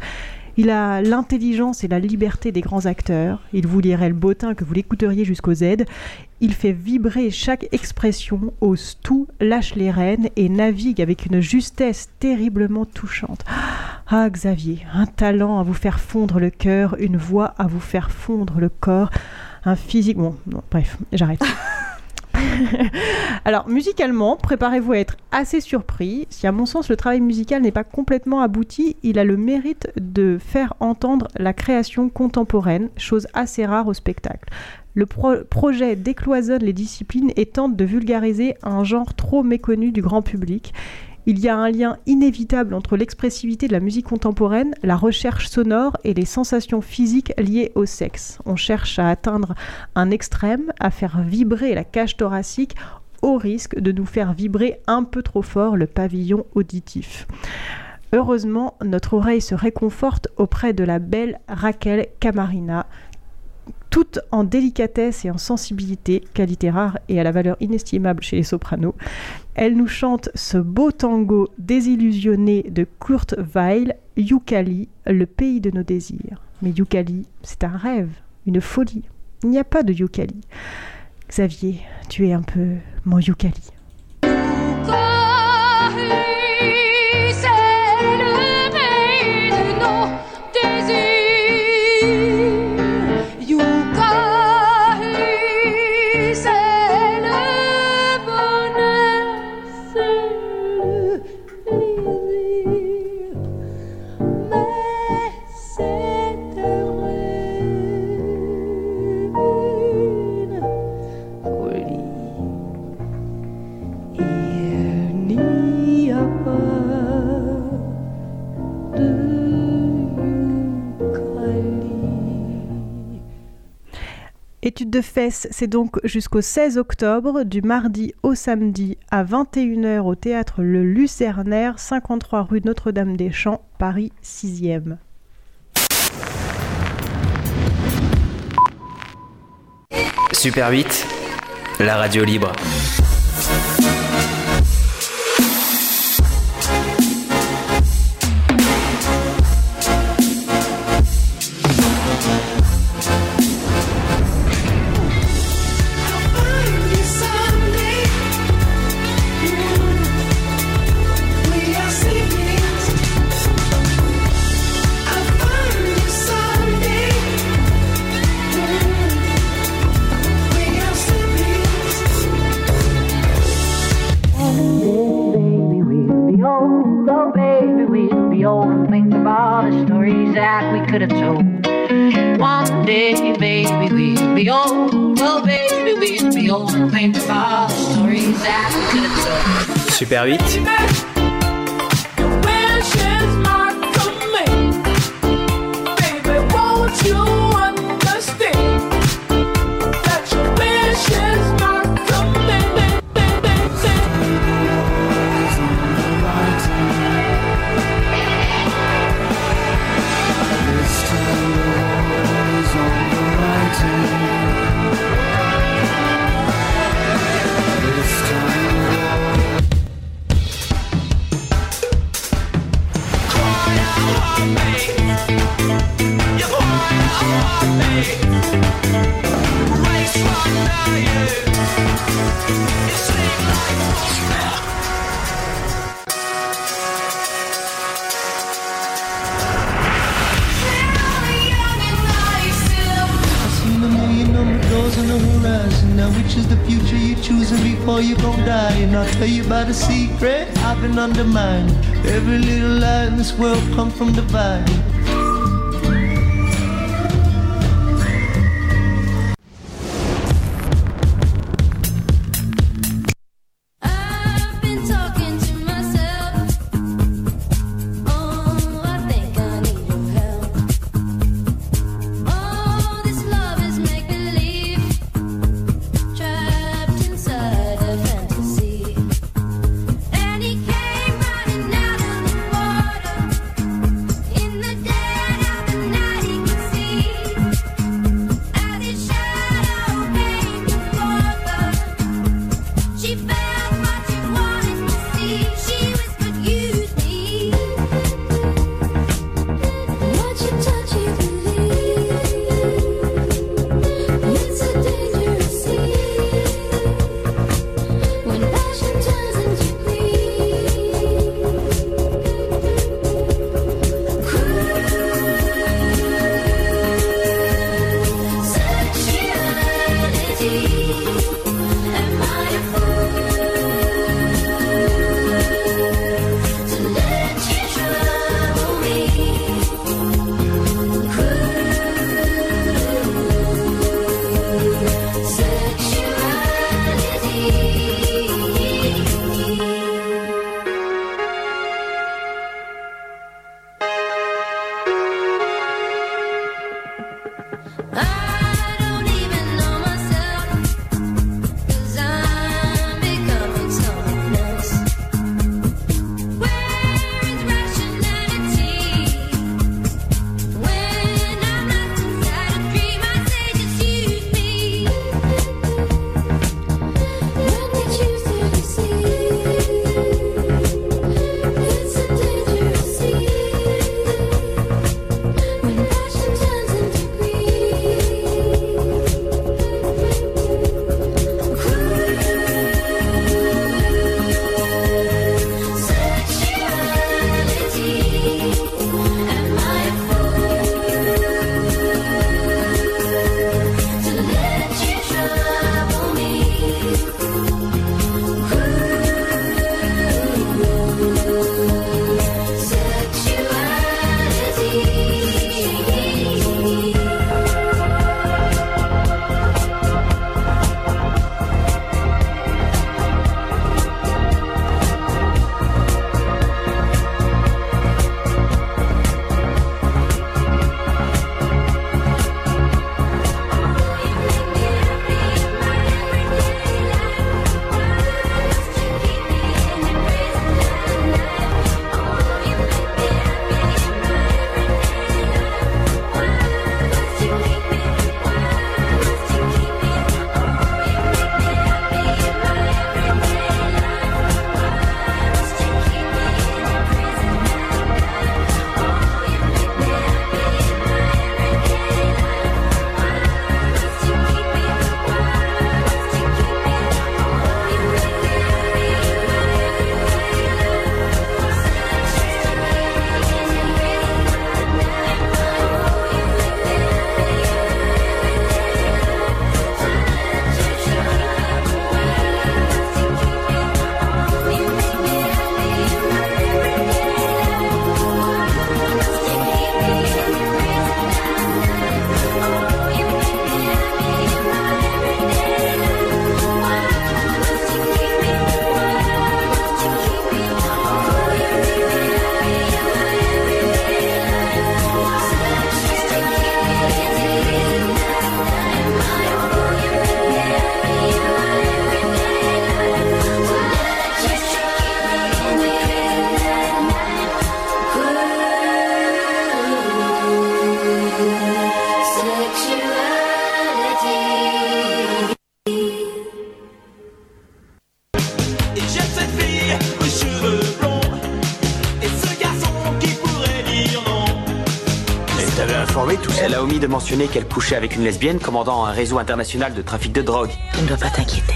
Il a l'intelligence et la liberté des grands acteurs. Il vous lirait le bottin que vous l'écouteriez jusqu'au Z. Il fait vibrer chaque expression, ose tout, lâche les rênes et navigue avec une justesse terriblement touchante. Ah, Xavier, un talent à vous faire fondre le cœur, une voix à vous faire fondre le corps, un physique. Bon, bref, j'arrête. [LAUGHS] Alors, musicalement, préparez-vous à être assez surpris. Si, à mon sens, le travail musical n'est pas complètement abouti, il a le mérite de faire entendre la création contemporaine, chose assez rare au spectacle. Le pro- projet décloisonne les disciplines et tente de vulgariser un genre trop méconnu du grand public. Il y a un lien inévitable entre l'expressivité de la musique contemporaine, la recherche sonore et les sensations physiques liées au sexe. On cherche à atteindre un extrême, à faire vibrer la cage thoracique au risque de nous faire vibrer un peu trop fort le pavillon auditif. Heureusement, notre oreille se réconforte auprès de la belle Raquel Camarina, toute en délicatesse et en sensibilité, qualité rare et à la valeur inestimable chez les sopranos. Elle nous chante ce beau tango désillusionné de Kurt Weill, Yukali, le pays de nos désirs. Mais Yukali, c'est un rêve, une folie. Il n'y a pas de Yukali. Xavier, tu es un peu mon Yukali. Étude de fesses, c'est donc jusqu'au 16 octobre, du mardi au samedi à 21h au théâtre Le Lucernaire, 53 rue Notre-Dame-des-Champs, Paris 6e. Super 8, la radio libre. Oh, baby, we'll be old and think of all the stories that we could have told. One day, baby, we'll be old. Oh, baby, we'll be old and think of all the stories that we could have told. Super 8, a secret I've been undermined. Every little lie in this world come from. In de mentionner qu'elle couchait avec une lesbienne commandant un réseau international de trafic de drogue. Tu ne dois pas t'inquiéter.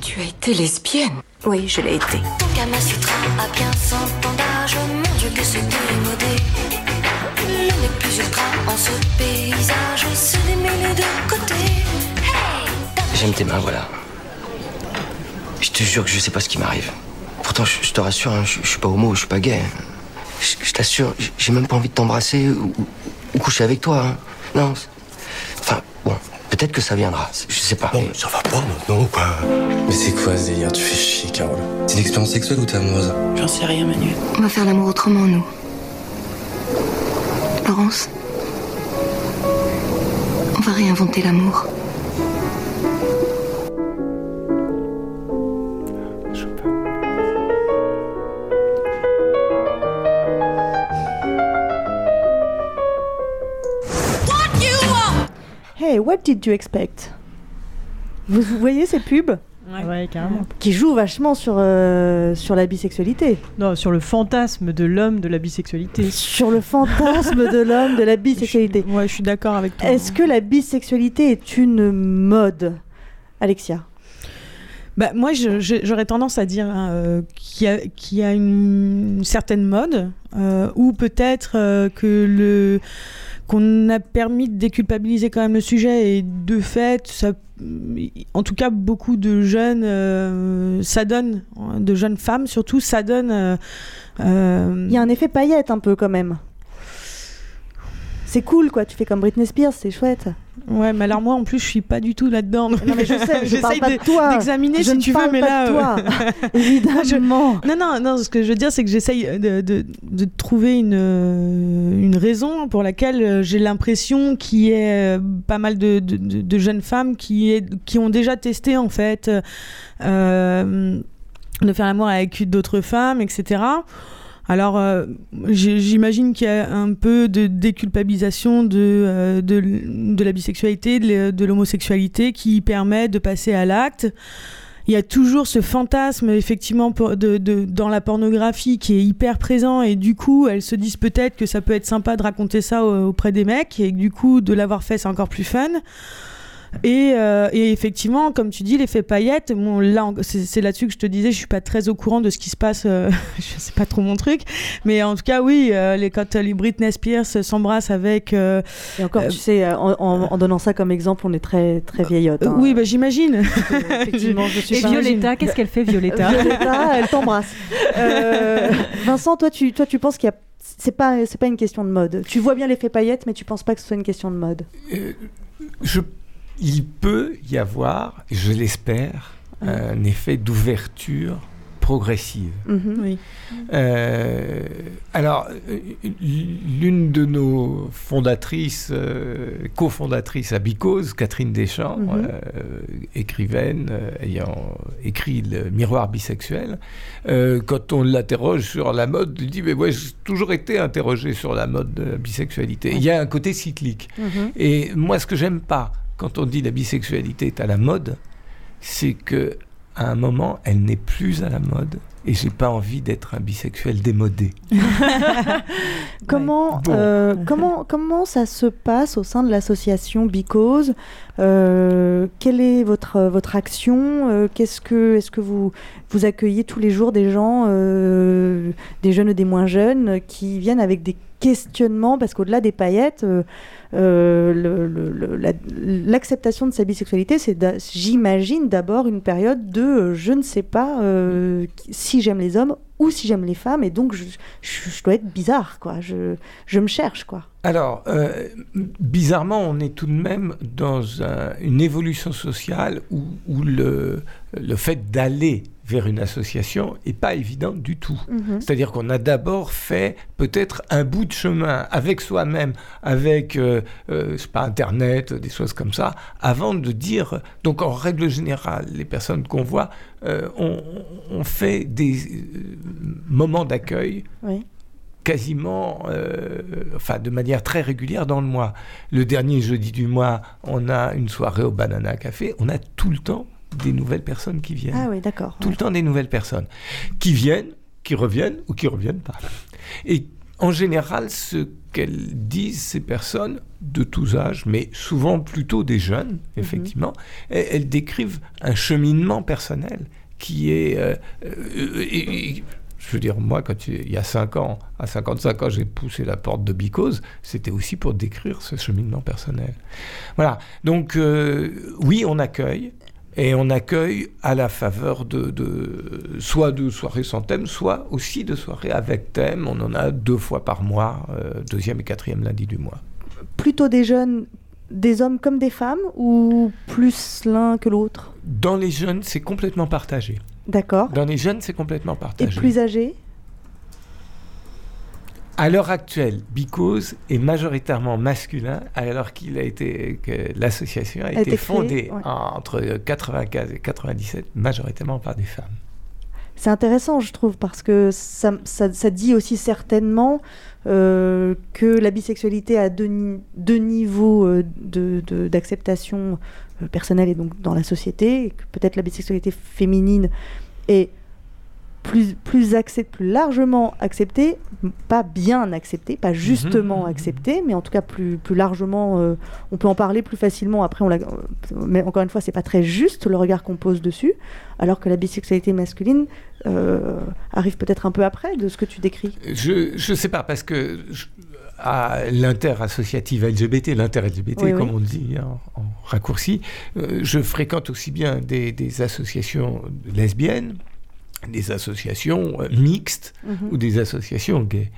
Tu as été lesbienne Oui, je l'ai été. Ton Kama Sutra a bien cent ans d'âge. Mon Dieu, que c'est démodé. Le nez plus ultra en ce paysage se démêler de côté. J'aime tes mains, voilà. Je te jure que je sais pas ce qui m'arrive. Pourtant, je, je te rassure, hein, je, je suis pas homo, je suis pas gay. Je, je t'assure, j'ai même pas envie de t'embrasser ou, ou- ou coucher avec toi. hein. Non. Enfin, bon, peut-être que ça viendra. Je sais pas. Non, ça va pas maintenant, quoi? Mais c'est quoi ce délire Tu fais chier, Carole. C'est une expérience sexuelle ou t'es amoureuse? J'en sais rien, Manu. On va faire l'amour autrement, nous. Laurence On va réinventer l'amour. What did you expect vous, vous voyez ces pubs Ouais, carrément. qui jouent vachement sur, euh, sur la bisexualité. Non, sur le fantasme de l'homme de la bisexualité. Sur le fantasme de l'homme de la bisexualité. Ouais, je suis d'accord avec toi. Est-ce que la bisexualité est une mode Alexia? Bah, moi, je- je- j'aurais tendance à dire hein, euh, qu'il y, a- qu'il y a une, certaine mode, euh, ou peut-être euh, que le qu'on a permis de déculpabiliser quand même le sujet et de fait, ça, en tout cas, beaucoup de jeunes euh, s'adonnent, de jeunes femmes surtout, s'adonnent. euh, euh, Il y a un effet paillette un peu quand même. C'est cool quoi, tu fais comme Britney Spears, c'est chouette. Ouais, mais alors moi en plus je suis pas du tout là-dedans. Non mais je sais, [LAUGHS] je parle pas de toi. d'examiner Je si tu veux, mais pas là. de toi. euh, [LAUGHS] Évidemment. je- [LAUGHS] Non, non, non, ce que je veux dire c'est que j'essaye de, de, de trouver une, euh, une raison pour laquelle euh, j'ai l'impression qu'il y ait euh, pas mal de, de, de- de jeunes femmes qui, est, qui ont déjà testé en fait euh, de faire l'amour avec d'autres femmes, etc. Alors, euh, j'imagine qu'il y a un peu de déculpabilisation de, euh, la bisexualité, de l'homosexualité qui permet de passer à l'acte. Il y a toujours ce fantasme, effectivement, de, de- dans la pornographie qui est hyper présent et du coup, elles se disent peut-être que ça peut être sympa de raconter ça au- auprès des mecs et que du coup, de l'avoir fait, c'est encore plus fun. Et, euh, et effectivement, comme tu dis, l'effet paillette, bon, là, c'est là-dessus que je te disais, je suis pas très au courant de ce qui se passe, euh, [LAUGHS] je sais pas trop mon truc, mais en tout cas, oui, euh, les, quand euh, les Britney Spears s'embrassent avec. euh, Et encore, tu sais, en, en- en donnant ça comme exemple, on est très très vieillotte. hein. Oui, bah, j'imagine. Effectivement, je [LAUGHS] suis Et Violetta, qu'est-ce qu'elle fait, Violetta Violetta, elle t'embrasse. [LAUGHS] Euh, Vincent, toi, tu, toi, tu penses qu'il y a c'est pas c'est pas une question de mode. Tu vois bien l'effet paillette, mais tu penses pas que ce soit une question de mode. Euh, je- il peut y avoir, je l'espère, un effet d'ouverture progressive. Mhm. Oui. Euh, alors, l'une de nos fondatrices, euh, cofondatrices à Bicose, Catherine Deschamps, Mhm. euh, écrivaine euh, ayant écrit Le Miroir bisexuel, quand on l'interroge sur la mode, elle dit Mais ouais, j'ai toujours été interrogé sur la mode de la bisexualité. Il y a un côté cyclique. Mhm. Et moi, ce que j'aime pas quand on dit la bisexualité est à la mode, c'est que à un moment, elle n'est plus à la mode. Et j'ai pas envie d'être un bisexuel démodé. [LAUGHS] Comment, Bon. euh, comment, comment ça se passe au sein de l'association Because Euh, Quelle est votre, votre action Euh, Qu'est-ce que, Est-ce que vous, vous accueillez tous les jours des gens, euh, des jeunes et des moins jeunes, qui viennent avec des questionnements Parce qu'au-delà des paillettes, euh, l'acceptation de sa bisexualité, c'est, j'imagine, d'abord une période de euh, je ne sais pas euh, si j'aime les hommes ou si j'aime les femmes, et donc je, dois être bizarre, quoi. Je, je me cherche, quoi. Alors, bizarrement, on est tout de même dans un- une évolution sociale où, où le, le fait d'aller vers une association n'est pas évident du tout. Mhm. C'est-à-dire qu'on a d'abord fait peut-être un bout de chemin avec soi-même, avec, euh, euh, je sais pas, Internet, des choses comme ça, avant de dire... Donc, en règle générale, les personnes qu'on voit, euh, on, on fait des euh, moments d'accueil Oui. quasiment, euh, enfin de manière très régulière dans le mois. Le dernier jeudi du mois, on a une soirée au Banana Café. On a tout le temps des nouvelles personnes qui viennent. Ah oui, d'accord. Tout le temps des nouvelles personnes qui viennent, qui reviennent ou qui reviennent pas. Et en général, ce qu'elles disent, ces personnes de tous âges, mais souvent plutôt des jeunes, effectivement, elles, elles décrivent un cheminement personnel qui est... euh, euh, et- et- je veux dire, moi, quand il il y a 5 ans, à 55 ans, j'ai poussé la porte de Bicose, c'était aussi pour décrire ce cheminement personnel. Voilà. Donc, euh, oui, on accueille. Et on accueille à la faveur de, de- soit de soirées sans thème, soit aussi de soirées avec thème. On en a deux fois par mois, euh, deuxième et quatrième lundi du mois. Plutôt des jeunes, des hommes comme des femmes, ou plus l'un que l'autre? Dans les jeunes, c'est complètement partagé. D'accord. Dans les jeunes, c'est complètement Et partagé. plus âgés? À l'heure actuelle, Bicose est majoritairement masculin, alors qu'il a été que l'association a, A été, été créée, fondée ouais. entre 95 et 97 majoritairement par des femmes. C'est intéressant, je trouve, parce que ça, ça- ça dit aussi certainement euh, que la bisexualité a deux, ni- deux niveaux euh, de- de- d'acceptation euh, personnelle et donc dans la société, et que peut-être la bisexualité féminine est plus, plus, plus largement acceptée, m- pas bien acceptée, pas justement acceptée, mais en tout cas plus, plus largement, euh, on peut en parler plus facilement. Après, on la- mais encore une fois, c'est pas très juste le regard qu'on pose dessus, alors que la bisexualité masculine euh, arrive peut-être un peu après de ce que tu décris. Je ne sais pas, parce que je- à l'inter-associative LGBT, l'inter-LGBT, Oui, comme oui. on dit en, en raccourci, euh, je fréquente aussi bien des, des associations lesbiennes, des associations euh, mixtes Mhm. ou des associations gays.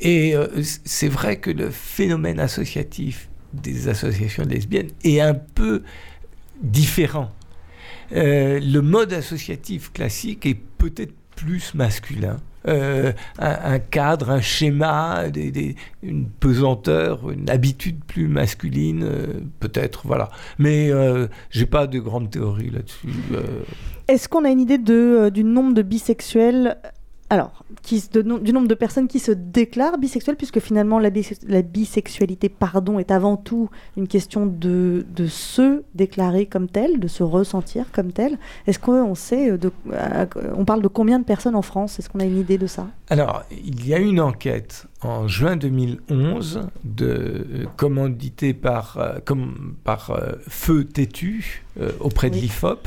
Et euh, c'est vrai que le phénomène associatif des associations lesbiennes est un peu différent. Euh, le mode associatif classique est peut-être plus masculin. Euh, un, cadre, un schéma, une pesanteur, une habitude plus masculine, euh, peut-être, voilà. Mais euh, j'ai pas de grande théorie là-dessus. euh. Est-ce qu'on a une idée de, du nombre de bisexuels alors, qui, de du nombre de personnes qui se déclarent bisexuelles, puisque finalement la, bisex- la bisexualité pardon, est avant tout une question de, de se déclarer comme tel, de se ressentir comme tel. Est-ce qu'on sait, euh, de, euh, on parle de combien de personnes en France? Est-ce qu'on a une idée de ça? Alors, il y a une enquête en juin 2011, de, euh, commanditée par, euh, comme, par euh, Feu euh, auprès de l'IFOP.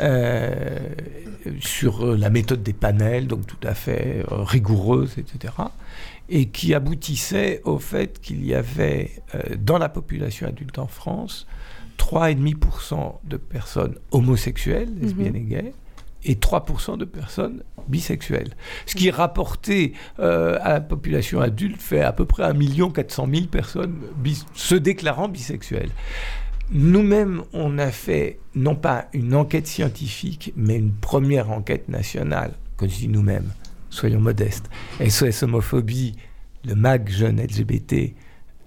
Euh, sur euh, la méthode des panels, donc tout à fait euh, rigoureuse, etc. Et qui aboutissait au fait qu'il y avait euh, dans la population adulte en France 3,5% de personnes homosexuelles, lesbiennes Mhm. et gays, et 3% de personnes bisexuelles. Ce qui rapporté euh, à la population adulte fait à peu près 1 400 000 personnes se déclarant bisexuelles. Nous-mêmes, on a fait non pas une enquête scientifique, mais une première enquête nationale. Quand je dis nous-mêmes, soyons modestes. SOS Homophobie, le MAG Jeune LGBT,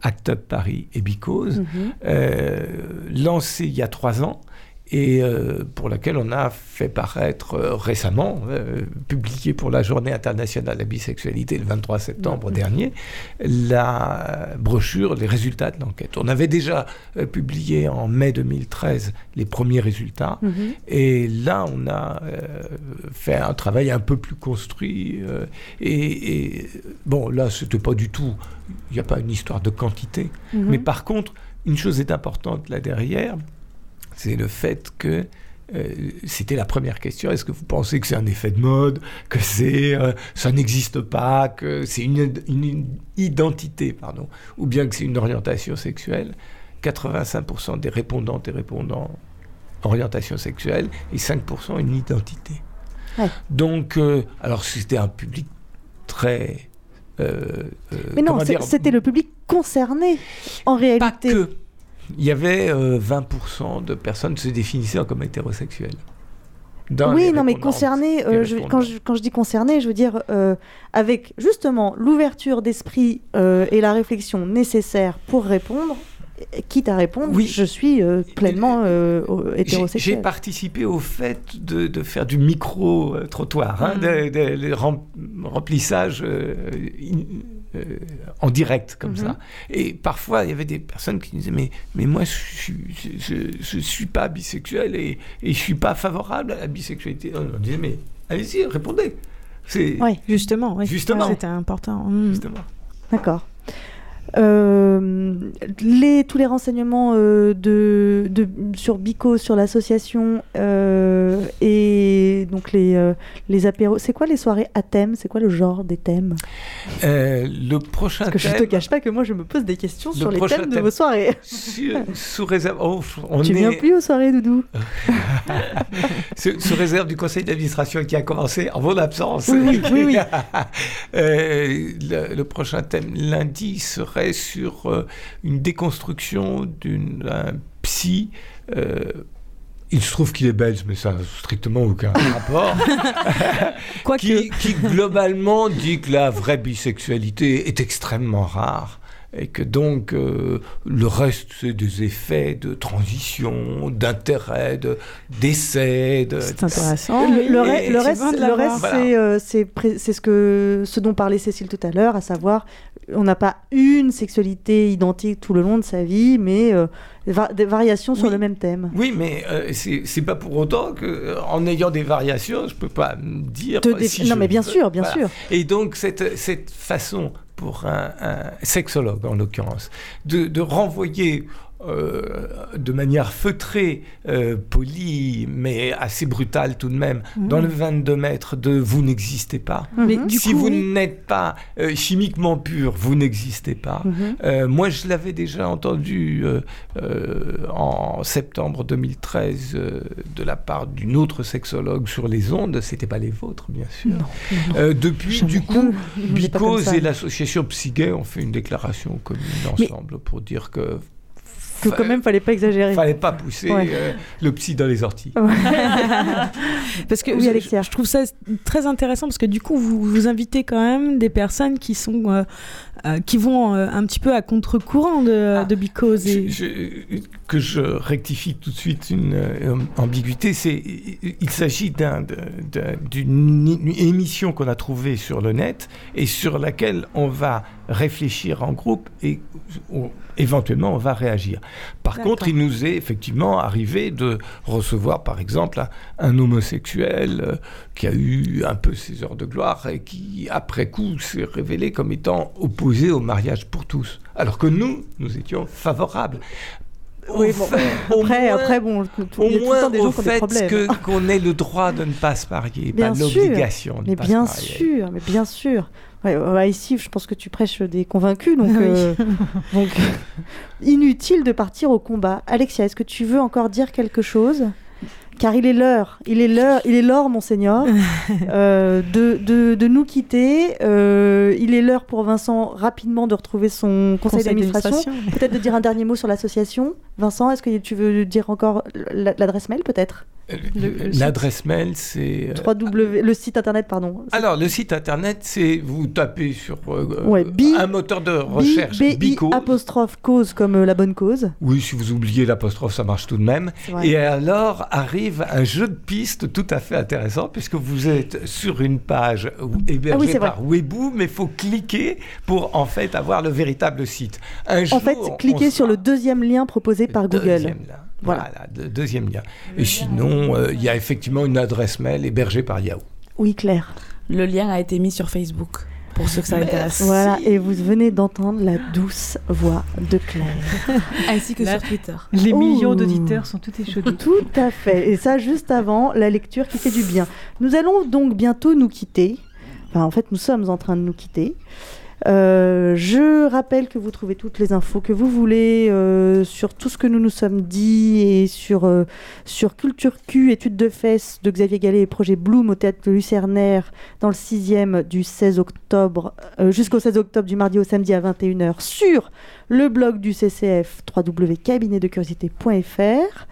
Act Up Paris et Bicose, Mhm. euh, lancé il y a trois ans et euh, pour laquelle on a fait paraître euh, récemment, euh, publié pour la Journée internationale de la bisexualité le 23 septembre dernier, la brochure, les résultats de l'enquête. On avait déjà publié en mai 2013 les premiers résultats Mhm. et là on a fait un travail un peu plus construit et, et, bon là c'était pas du tout, il n'y a pas une histoire de quantité, Mhm. mais par contre une chose est importante là derrière, c'est le fait que euh, c'était la première question. Est-ce que vous pensez que c'est un effet de mode, que c'est, euh, ça n'existe pas, que c'est une, une identité, pardon, ou bien que c'est une orientation sexuelle? 85% des répondantes et répondants orientation sexuelle et 5% une identité. Ouais. Donc, euh, alors c'était un public très. Mais non, c'était le public concerné en réalité. que. Il y avait euh, 20% de personnes se définissant comme hétérosexuelles. Dans oui, non, mais concerné, euh, je- quand, je, quand je dis concerné, je veux dire euh, avec justement l'ouverture d'esprit euh, et la réflexion nécessaire pour répondre, euh, quitte à répondre, Oui. je suis euh, pleinement euh, euh, J'ai- hétérosexuel. participé au fait de, de faire du micro-trottoir, hein, Mm. de- de- le rem- remplissage euh, in- euh, en direct, comme Mhm. ça. Et parfois, il y avait des personnes qui disaient Mais, mais moi, je je suis pas bisexuel et, et je suis pas favorable à la bisexualité. On disait Mais allez-y, répondez. C'est Oui, justement. oui. Justement. C'était important. Justement. D'accord. Euh, les, tous les renseignements euh, de, de, sur Bico, sur l'association euh, et donc les, les apéros. C'est quoi les soirées à thème? C'est quoi le genre des thèmes? Le prochain Parce que je te cache pas que moi je me pose des questions Le sur les thèmes de thème- vos soirées. Sur- sous réserve. oh, on tu est- viens plus aux soirées, Doudou [LAUGHS] sous, sous réserve du conseil d'administration qui a commencé en mon absence. Oui, oui, oui, [LAUGHS] le, le prochain thème lundi serait sur euh, une déconstruction d'un psy. euh, il se trouve qu'il est belge, mais ça n'a strictement aucun [LAUGHS] rapport. [LAUGHS] qui, qui globalement dit que la vraie bisexualité est extrêmement rare. Et que donc euh, le reste, c'est des effets de transition, d'intérêt, de- d'essai. De, C'est intéressant. Le, le Et- re- le et- reste, le reste, Voilà. c'est euh, c'est pré- c'est ce que ce dont parlait Cécile tout à l'heure, à savoir, on n'a pas une sexualité identique tout le long de sa vie, mais euh, va- des variations sur Oui. le même thème. Oui, mais euh, c'est pas pour autant que, euh, en ayant des variations, je peux pas me dire. Te euh, si non, mais bien veux. sûr, bien sûr. Et donc cette cette façon pour un, sexologue en l'occurrence de renvoyer euh, de manière feutrée, euh, polie, mais assez brutale tout de même, Mhm. dans le 22 mètres de vous n'existez pas. Du si coup, vous oui. n'êtes pas euh, chimiquement pur, vous n'existez pas. Mhm. Moi, je l'avais déjà entendu en septembre 2013 euh, de la part d'une autre sexologue sur les ondes. C'était pas les vôtres, bien sûr. Depuis, du coup, Bicose et l'association Psygay ont fait une déclaration commune Mais- ensemble pour dire que Que quand même, fallait pas exagérer. fallait pas pousser Ouais. euh, le psy dans les orties. [LAUGHS] Parce que Oui, je- Alexia. je, trouve ça très intéressant parce que du coup vous, vous invitez quand même des personnes qui sont euh, euh, qui vont euh, un petit peu à contre-courant de, de Because et Je- je- que je rectifie tout de suite une euh, ambiguïté, c'est il s'agit d'une une émission qu'on a trouvée sur le net et sur laquelle on va réfléchir en groupe et on- éventuellement on va réagir. Par contre, il nous est effectivement arrivé de recevoir par exemple un, un homosexuel euh, qui a eu un peu ses heures de gloire et qui après coup s'est révélé comme étant opposé au mariage pour tous, alors que nous, nous étions favorables. Oui, Au bon, fait- au après, moins- après, bon, tout- au il y a tout le moins temps des au gens fait qu'on ait le droit de ne pas se marier, Bien pas sûr, l'obligation de mais pas bien se marier. sûr, mais bien sûr. Ouais, ouais, ici, je pense que tu prêches des convaincus, donc, [LAUGHS] euh, donc [LAUGHS] inutile de partir au combat. Alexia, est-ce que tu veux encore dire quelque chose? Car il est l'heure, il est l'heure, il est l'heure, monseigneur, [LAUGHS] euh, de, de, de nous quitter. Euh, il est l'heure pour Vincent rapidement de retrouver son conseil, Conseil d'administration. d'administration. Peut-être de dire un dernier mot sur l'association. Vincent, est-ce que tu veux dire encore l'adresse mail, peut-être? Euh, L'adresse mail, c'est. euh, 3W, le site internet, pardon. Alors, le site internet, c'est vous tapez sur euh, Ouais, bi- un moteur de recherche B, Bico. apostrophe cause comme euh, la bonne cause. Oui, si vous oubliez l'apostrophe, ça marche tout de même. Vrai. Et alors arrive un jeu de pistes tout à fait intéressant, puisque vous êtes sur une page hébergée Ah oui, c'est vrai. par Weboo, mais il faut cliquer pour en fait avoir le véritable site. Un En jour, fait, cliquez sur le deuxième lien proposé par Google. Deuxième lien. Voilà. Deuxième lien. Et sinon, euh, il y a effectivement une adresse mail hébergée par Yahoo. Oui, Claire. Le lien a été mis sur Facebook pour ceux que ça intéresse. Voilà, et vous venez d'entendre la douce voix de Claire. [LAUGHS] Ainsi que sur Twitter. Les millions d'auditeurs sont tout échaudés. Tout à fait. Et ça, juste avant la lecture qui fait du bien. Nous allons donc bientôt nous quitter. Enfin, en fait, nous sommes en train de nous quitter. Euh, je rappelle que vous trouvez toutes les infos que vous voulez euh, sur tout ce que nous nous sommes dit et sur, euh, sur Culture Q, études de fesses de Xavier Gallet et projet Bloom au théâtre de Lucernaire dans le 6e du 16 octobre jusqu'au 16 octobre du mardi au samedi à 21h sur le blog du CCF www.cabinetdecuriosité.fr.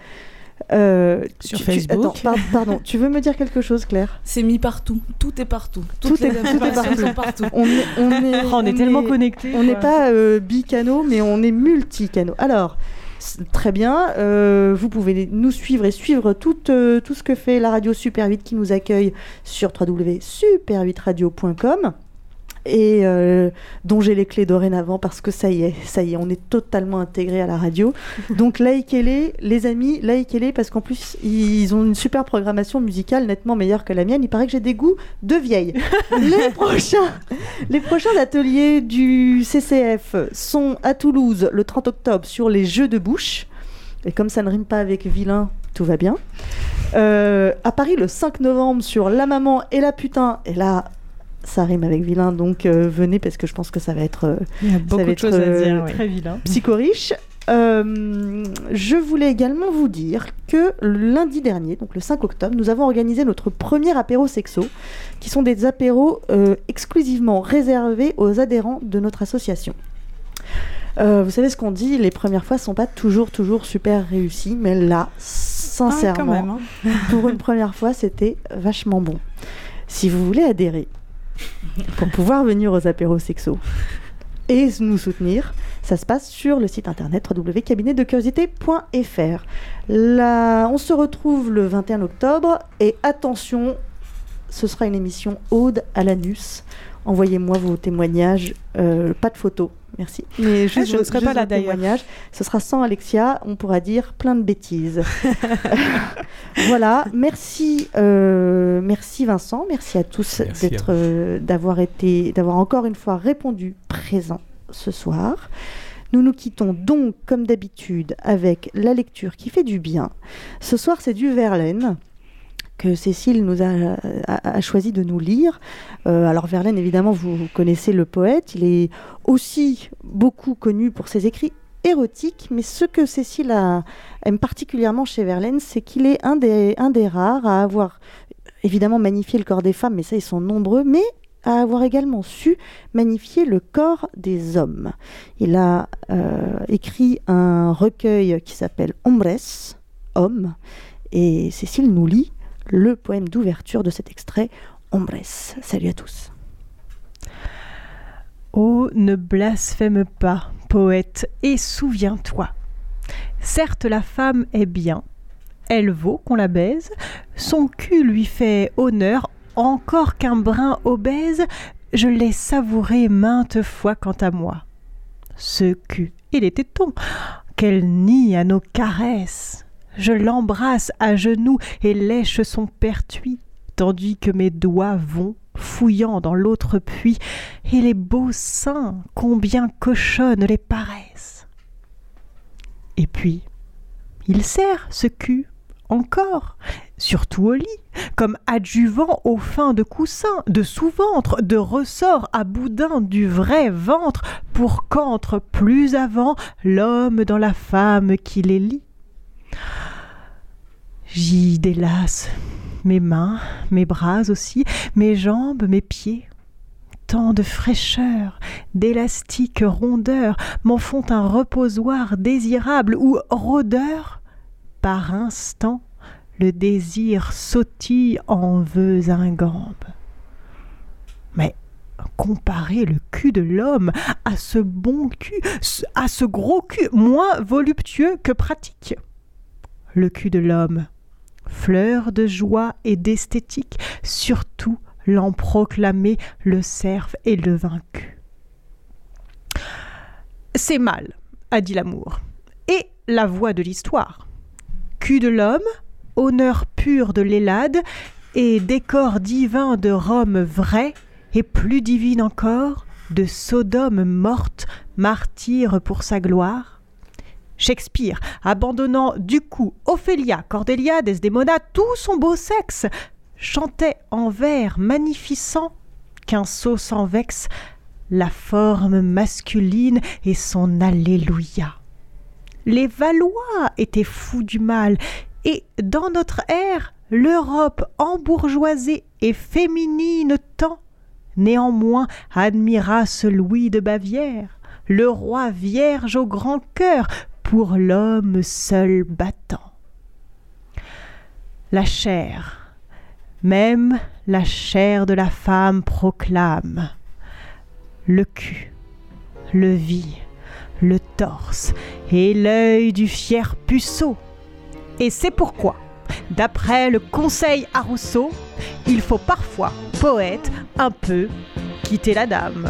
Euh, Sur tu- tu- Facebook. attends, par- pardon, tu veux me dire quelque chose, Claire? C'est mis partout. Tout est partout. Tout est, tout partout. sont partout. On est, on [LAUGHS] est, On est tellement connectés, On n'est pas euh, bicanaux, mais on est multicanaux. Alors, très bien. euh, vous pouvez nous suivre et suivre tout, euh, tout ce que fait la radio Super 8 qui nous accueille sur www.super8radio.com. et euh, dont j'ai les clés dorénavant parce que ça y est, ça y est, on est totalement intégré à la radio. [LAUGHS] Donc likez-les, les amis, likez-les parce qu'en plus ils ont une super programmation musicale nettement meilleure que la mienne. Il paraît que j'ai des goûts de vieille. [LAUGHS] les prochains, les prochains ateliers du CCF sont à Toulouse le 30 octobre sur les jeux de bouche. Et comme ça ne rime pas avec vilain, tout va bien. Euh, à Paris le 5 novembre sur La maman et la putain. Et là, ça rime avec vilain, donc euh, venez parce que je pense que ça va être, euh, Il y a ça beaucoup de choses à euh, dire. Très vilain. [LAUGHS] psychoriche. Euh, je voulais également vous dire que lundi dernier, donc le 5 octobre, nous avons organisé notre premier apéro sexo, qui sont des apéros euh, exclusivement réservés aux adhérents de notre association. Euh, vous savez ce qu'on dit, les premières fois sont pas toujours toujours super réussies, mais là, sincèrement, même, hein. pour une première fois, c'était vachement bon. Si vous voulez adhérer pour pouvoir venir aux apéros sexo et nous soutenir, ça se passe sur le site internet www.cabinetdecuriosité.fr. On se retrouve le 21 octobre et attention, ce sera une émission Aude à l'anus. Envoyez-moi vos témoignages, euh, pas de photos, merci. Mais juste, Ah, je ne serai juste pas là, d'ailleurs. Ce sera sans Alexia, on pourra dire plein de bêtises. [LAUGHS] voilà, merci, euh, merci Vincent, merci à tous d'être, euh, d'avoir été, d'avoir encore une fois répondu présent ce soir. Nous nous quittons donc, comme d'habitude, avec la lecture qui fait du bien. Ce soir, c'est du Verlaine Cécile nous a, choisi de nous lire. Euh, alors Verlaine, évidemment, vous connaissez le poète. Il est aussi beaucoup connu pour ses écrits érotiques, mais ce que Cécile aime particulièrement chez Verlaine, c'est qu'il est un des, un des rares à avoir évidemment magnifié le corps des femmes, mais ça, ils sont nombreux, mais à avoir également su magnifier le corps des hommes. Il a euh, écrit un recueil qui s'appelle Hombres, Hommes, et Cécile nous lit le poème d'ouverture de cet extrait, Hombres. Salut à tous. Oh, ne blasphème pas, poète, et souviens-toi. Certes, la femme est bien, elle vaut qu'on la baise, son cul lui fait honneur, encore qu'un brin obèse, je l'ai savouré maintes fois quant à moi. Ce cul et les tétons, qu'elle nie à nos caresses. Je l'embrasse à genoux et lèche son pertuis, tandis que mes doigts vont, fouillant dans l'autre puits, et les beaux seins, combien cochonnes les paresses. Et puis, il sert ce cul, encore, surtout au lit, comme adjuvant aux fins de coussin, de sous-ventre, de ressort à boudin du vrai ventre, pour qu'entre plus avant l'homme dans la femme qui les lie. J'y délace mes mains, mes bras aussi, mes jambes, mes pieds. Tant de fraîcheur, d'élastique rondeur m'en font un reposoir désirable où rôdeur, par instant, le désir sautille en vœux ingambes. Mais comparer le cul de l'homme à ce bon cul, à ce gros cul moins voluptueux que pratique. Le cul de l'homme, fleur de joie et d'esthétique, surtout l'en proclamer le cerf et le vaincu. C'est mal, a dit l'amour, et la voix de l'histoire. Cul de l'homme, honneur pur de l'Hélade, et décor divin de Rome vrai, et plus divine encore, de Sodome morte, martyre pour sa gloire. Shakespeare, abandonnant du coup Ophélia, Cordelia, Desdemona, tout son beau sexe, chantait en vers magnificent qu'un sot s'en vexe, la forme masculine et son Alléluia. Les Valois étaient fous du mal, et dans notre ère, l'Europe embourgeoisée et féminine tant, néanmoins admira ce Louis de Bavière, le roi vierge au grand cœur, pour l'homme seul battant. La chair, même la chair de la femme proclame le cul, le vie, le torse et l'œil du fier puceau. Et c'est pourquoi, d'après le conseil à Rousseau, il faut parfois, poète, un peu quitter la dame.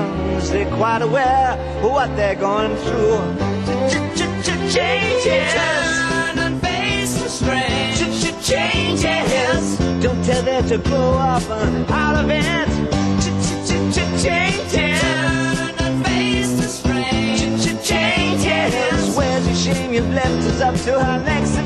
They're quite aware of what they're going through. Changes. Turn and face the strain. Changes. Don't tell them to grow up and out of it. Changes. Turn and face the strain. Changes. Where's your shame? You've left us up to our next